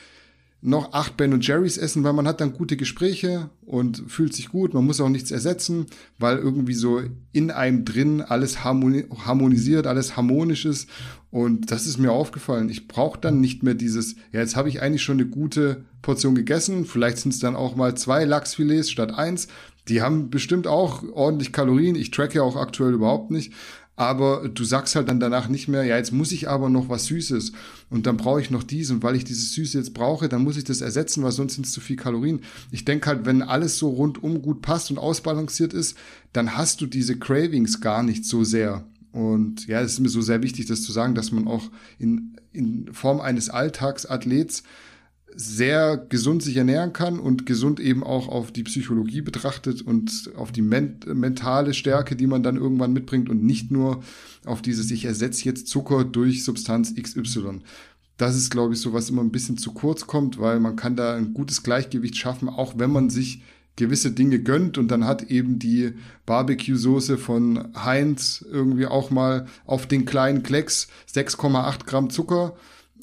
noch acht Ben und Jerry's essen, weil man hat dann gute Gespräche und fühlt sich gut. Man muss auch nichts ersetzen, weil irgendwie so in einem drin alles harmonisiert, alles harmonisch ist. Und das ist mir aufgefallen. Ich brauche dann nicht mehr dieses, ja, jetzt habe ich eigentlich schon eine gute Portion gegessen. Vielleicht sind es dann auch mal zwei Lachsfilets statt eins. Die haben bestimmt auch ordentlich Kalorien. Ich tracke ja auch aktuell überhaupt nicht. Aber du sagst halt dann danach nicht mehr, ja, jetzt muss ich aber noch was Süßes und dann brauche ich noch dies und weil ich dieses Süße jetzt brauche, dann muss ich das ersetzen, weil sonst sind es zu viel Kalorien. Ich denke halt, wenn alles so rundum gut passt und ausbalanciert ist, dann hast du diese Cravings gar nicht so sehr. Und ja, es ist mir so sehr wichtig, das zu sagen, dass man auch in, in Form eines Alltagsathlets sehr gesund sich ernähren kann und gesund eben auch auf die Psychologie betrachtet und auf die ment mentale Stärke, die man dann irgendwann mitbringt und nicht nur auf dieses, ich ersetze jetzt Zucker durch Substanz XY. Das ist, glaube ich, so, was immer ein bisschen zu kurz kommt, weil man kann da ein gutes Gleichgewicht schaffen, auch wenn man sich gewisse Dinge gönnt und dann hat eben die Barbecue-Soße von Heinz irgendwie auch mal auf den kleinen Klecks 6,8 Gramm Zucker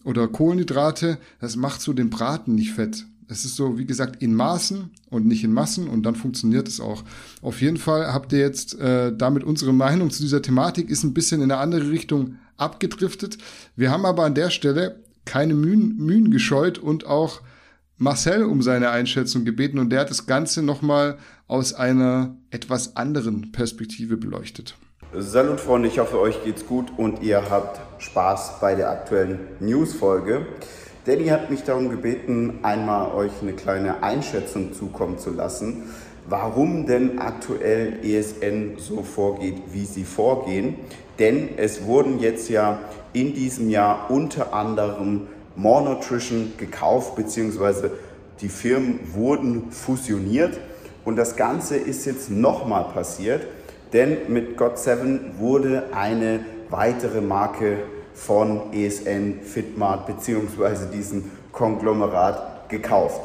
oder Kohlenhydrate, das macht so den Braten nicht fett. Es ist so, wie gesagt, in Maßen und nicht in Massen und dann funktioniert es auch. Auf jeden Fall habt ihr jetzt äh, damit unsere Meinung zu dieser Thematik ist ein bisschen in eine andere Richtung abgedriftet. Wir haben aber an der Stelle keine Mühen, Mühen gescheut und auch Marcel um seine Einschätzung gebeten und der hat das Ganze nochmal aus einer etwas anderen Perspektive beleuchtet. Salut Freunde, ich hoffe euch geht's gut und ihr habt Spaß bei der aktuellen News-Folge. Danny hat mich darum gebeten, einmal euch eine kleine Einschätzung zukommen zu lassen, warum denn aktuell ESN so vorgeht, wie sie vorgehen. Denn es wurden jetzt ja in diesem Jahr unter anderem More Nutrition gekauft, beziehungsweise die Firmen wurden fusioniert. Und das Ganze ist jetzt nochmal passiert. Denn mit God7 wurde eine weitere Marke von ESN Fitmart bzw. diesem Konglomerat gekauft.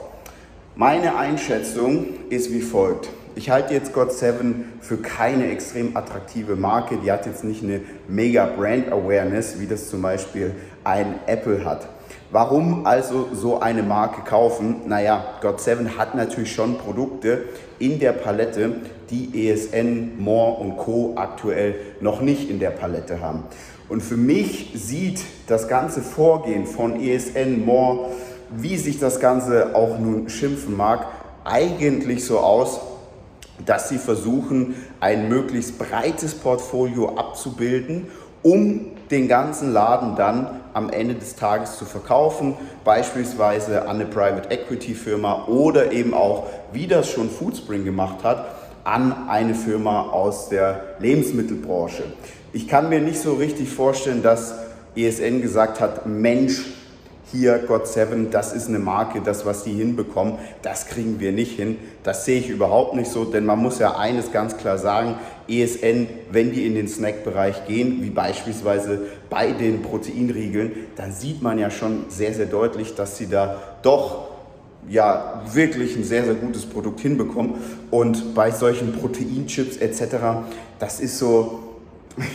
Meine Einschätzung ist wie folgt. Ich halte jetzt God7 für keine extrem attraktive Marke. Die hat jetzt nicht eine mega Brand Awareness, wie das zum Beispiel ein Apple hat. Warum also so eine Marke kaufen? Naja, God7 hat natürlich schon Produkte in der Palette, die ESN, More und Co. aktuell noch nicht in der Palette haben. Und für mich sieht das ganze Vorgehen von ESN, More, wie sich das Ganze auch nun schimpfen mag, eigentlich so aus, dass sie versuchen, ein möglichst breites Portfolio abzubilden, um den ganzen Laden dann am Ende des Tages zu verkaufen, beispielsweise an eine Private Equity Firma oder eben auch, wie das schon Foodspring gemacht hat, an eine Firma aus der Lebensmittelbranche. Ich kann mir nicht so richtig vorstellen, dass ESN gesagt hat, Mensch, hier God7, das ist eine Marke, das, was die hinbekommen, das kriegen wir nicht hin. Das sehe ich überhaupt nicht so, denn man muss ja eines ganz klar sagen, ESN, wenn die in den Snackbereich gehen, wie beispielsweise bei den Proteinriegeln, dann sieht man ja schon sehr, sehr deutlich, dass sie da doch ja wirklich ein sehr, sehr gutes Produkt hinbekommen. Und bei solchen Proteinchips etc., das ist so,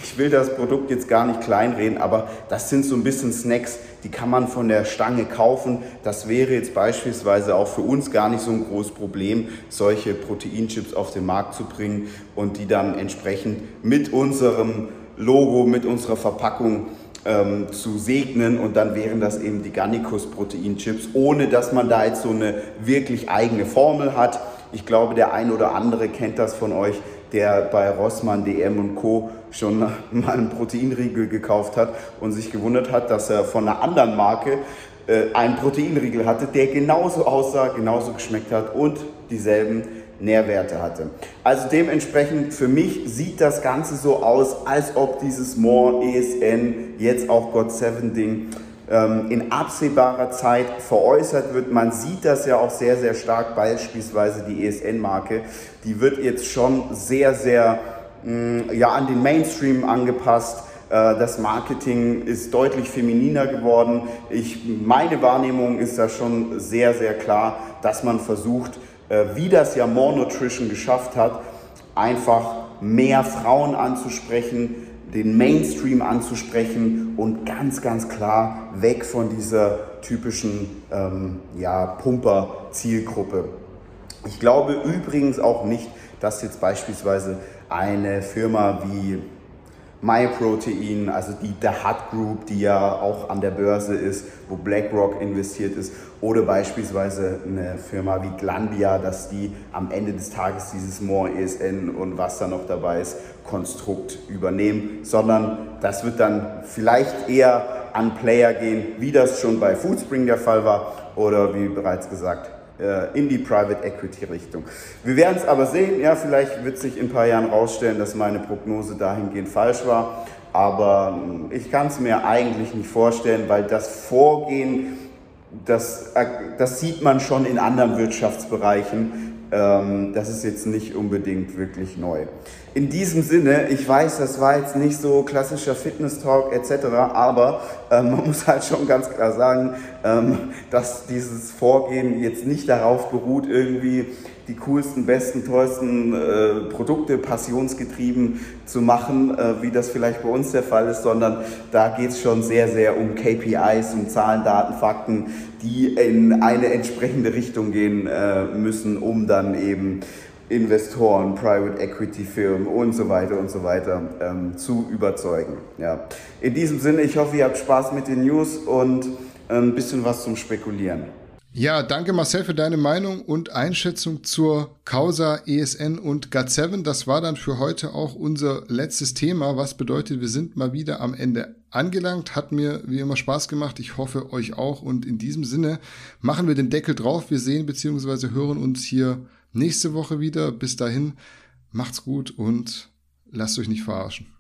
ich will das Produkt jetzt gar nicht kleinreden, aber das sind so ein bisschen Snacks, die kann man von der Stange kaufen. Das wäre jetzt beispielsweise auch für uns gar nicht so ein großes Problem, solche Proteinchips auf den Markt zu bringen und die dann entsprechend mit unserem Logo, mit unserer Verpackung ähm, zu segnen und dann wären das eben die Gannicus Proteinchips, ohne dass man da jetzt so eine wirklich eigene Formel hat. Ich glaube, der ein oder andere kennt das von euch der bei Rossmann, DM und Co. schon mal einen Proteinriegel gekauft hat und sich gewundert hat, dass er von einer anderen Marke äh, einen Proteinriegel hatte, der genauso aussah, genauso geschmeckt hat und dieselben Nährwerte hatte. Also dementsprechend für mich sieht das Ganze so aus, als ob dieses More ESN jetzt auch God 7 Ding in absehbarer Zeit veräußert wird. Man sieht das ja auch sehr, sehr stark, beispielsweise die ESN-Marke, die wird jetzt schon sehr, sehr mm, ja, an den Mainstream angepasst. Äh, das Marketing ist deutlich femininer geworden. Ich, meine Wahrnehmung ist da schon sehr, sehr klar, dass man versucht, äh, wie das ja More Nutrition geschafft hat, einfach mehr Frauen anzusprechen, den Mainstream anzusprechen und ganz, ganz klar weg von dieser typischen ähm, ja, Pumper-Zielgruppe. Ich glaube übrigens auch nicht, dass jetzt beispielsweise eine Firma wie MyProtein, also die The Hut Group, die ja auch an der Börse ist, wo BlackRock investiert ist, oder beispielsweise eine Firma wie Glanbia, dass die am Ende des Tages dieses More ESN und was da noch dabei ist, Konstrukt übernehmen, sondern das wird dann vielleicht eher an Player gehen, wie das schon bei Foodspring der Fall war oder wie bereits gesagt äh, in die Private Equity Richtung. Wir werden es aber sehen, ja, vielleicht wird sich in ein paar Jahren rausstellen, dass meine Prognose dahingehend falsch war, aber hm, ich kann es mir eigentlich nicht vorstellen, weil das Vorgehen, das, äh, das sieht man schon in anderen Wirtschaftsbereichen, ähm, das ist jetzt nicht unbedingt wirklich neu. In diesem Sinne, ich weiß, das war jetzt nicht so klassischer Fitness-Talk etc., aber ähm, man muss halt schon ganz klar sagen, ähm, dass dieses Vorgehen jetzt nicht darauf beruht, irgendwie die coolsten, besten, tollsten äh, Produkte passionsgetrieben zu machen, äh, wie das vielleicht bei uns der Fall ist, sondern da geht es schon sehr, sehr um KPIs, um Zahlen, Daten, Fakten, die in eine entsprechende Richtung gehen äh, müssen, um dann eben Investoren, Private Equity Firmen und so weiter und so weiter ähm, zu überzeugen. Ja. In diesem Sinne, ich hoffe, ihr habt Spaß mit den News und ein bisschen was zum Spekulieren. Ja, danke Marcel für deine Meinung und Einschätzung zur Causa ESN und GAT7. Das war dann für heute auch unser letztes Thema, was bedeutet, wir sind mal wieder am Ende angelangt. Hat mir wie immer Spaß gemacht. Ich hoffe euch auch. Und in diesem Sinne machen wir den Deckel drauf. Wir sehen bzw. hören uns hier nächste Woche wieder. Bis dahin, macht's gut und lasst euch nicht verarschen.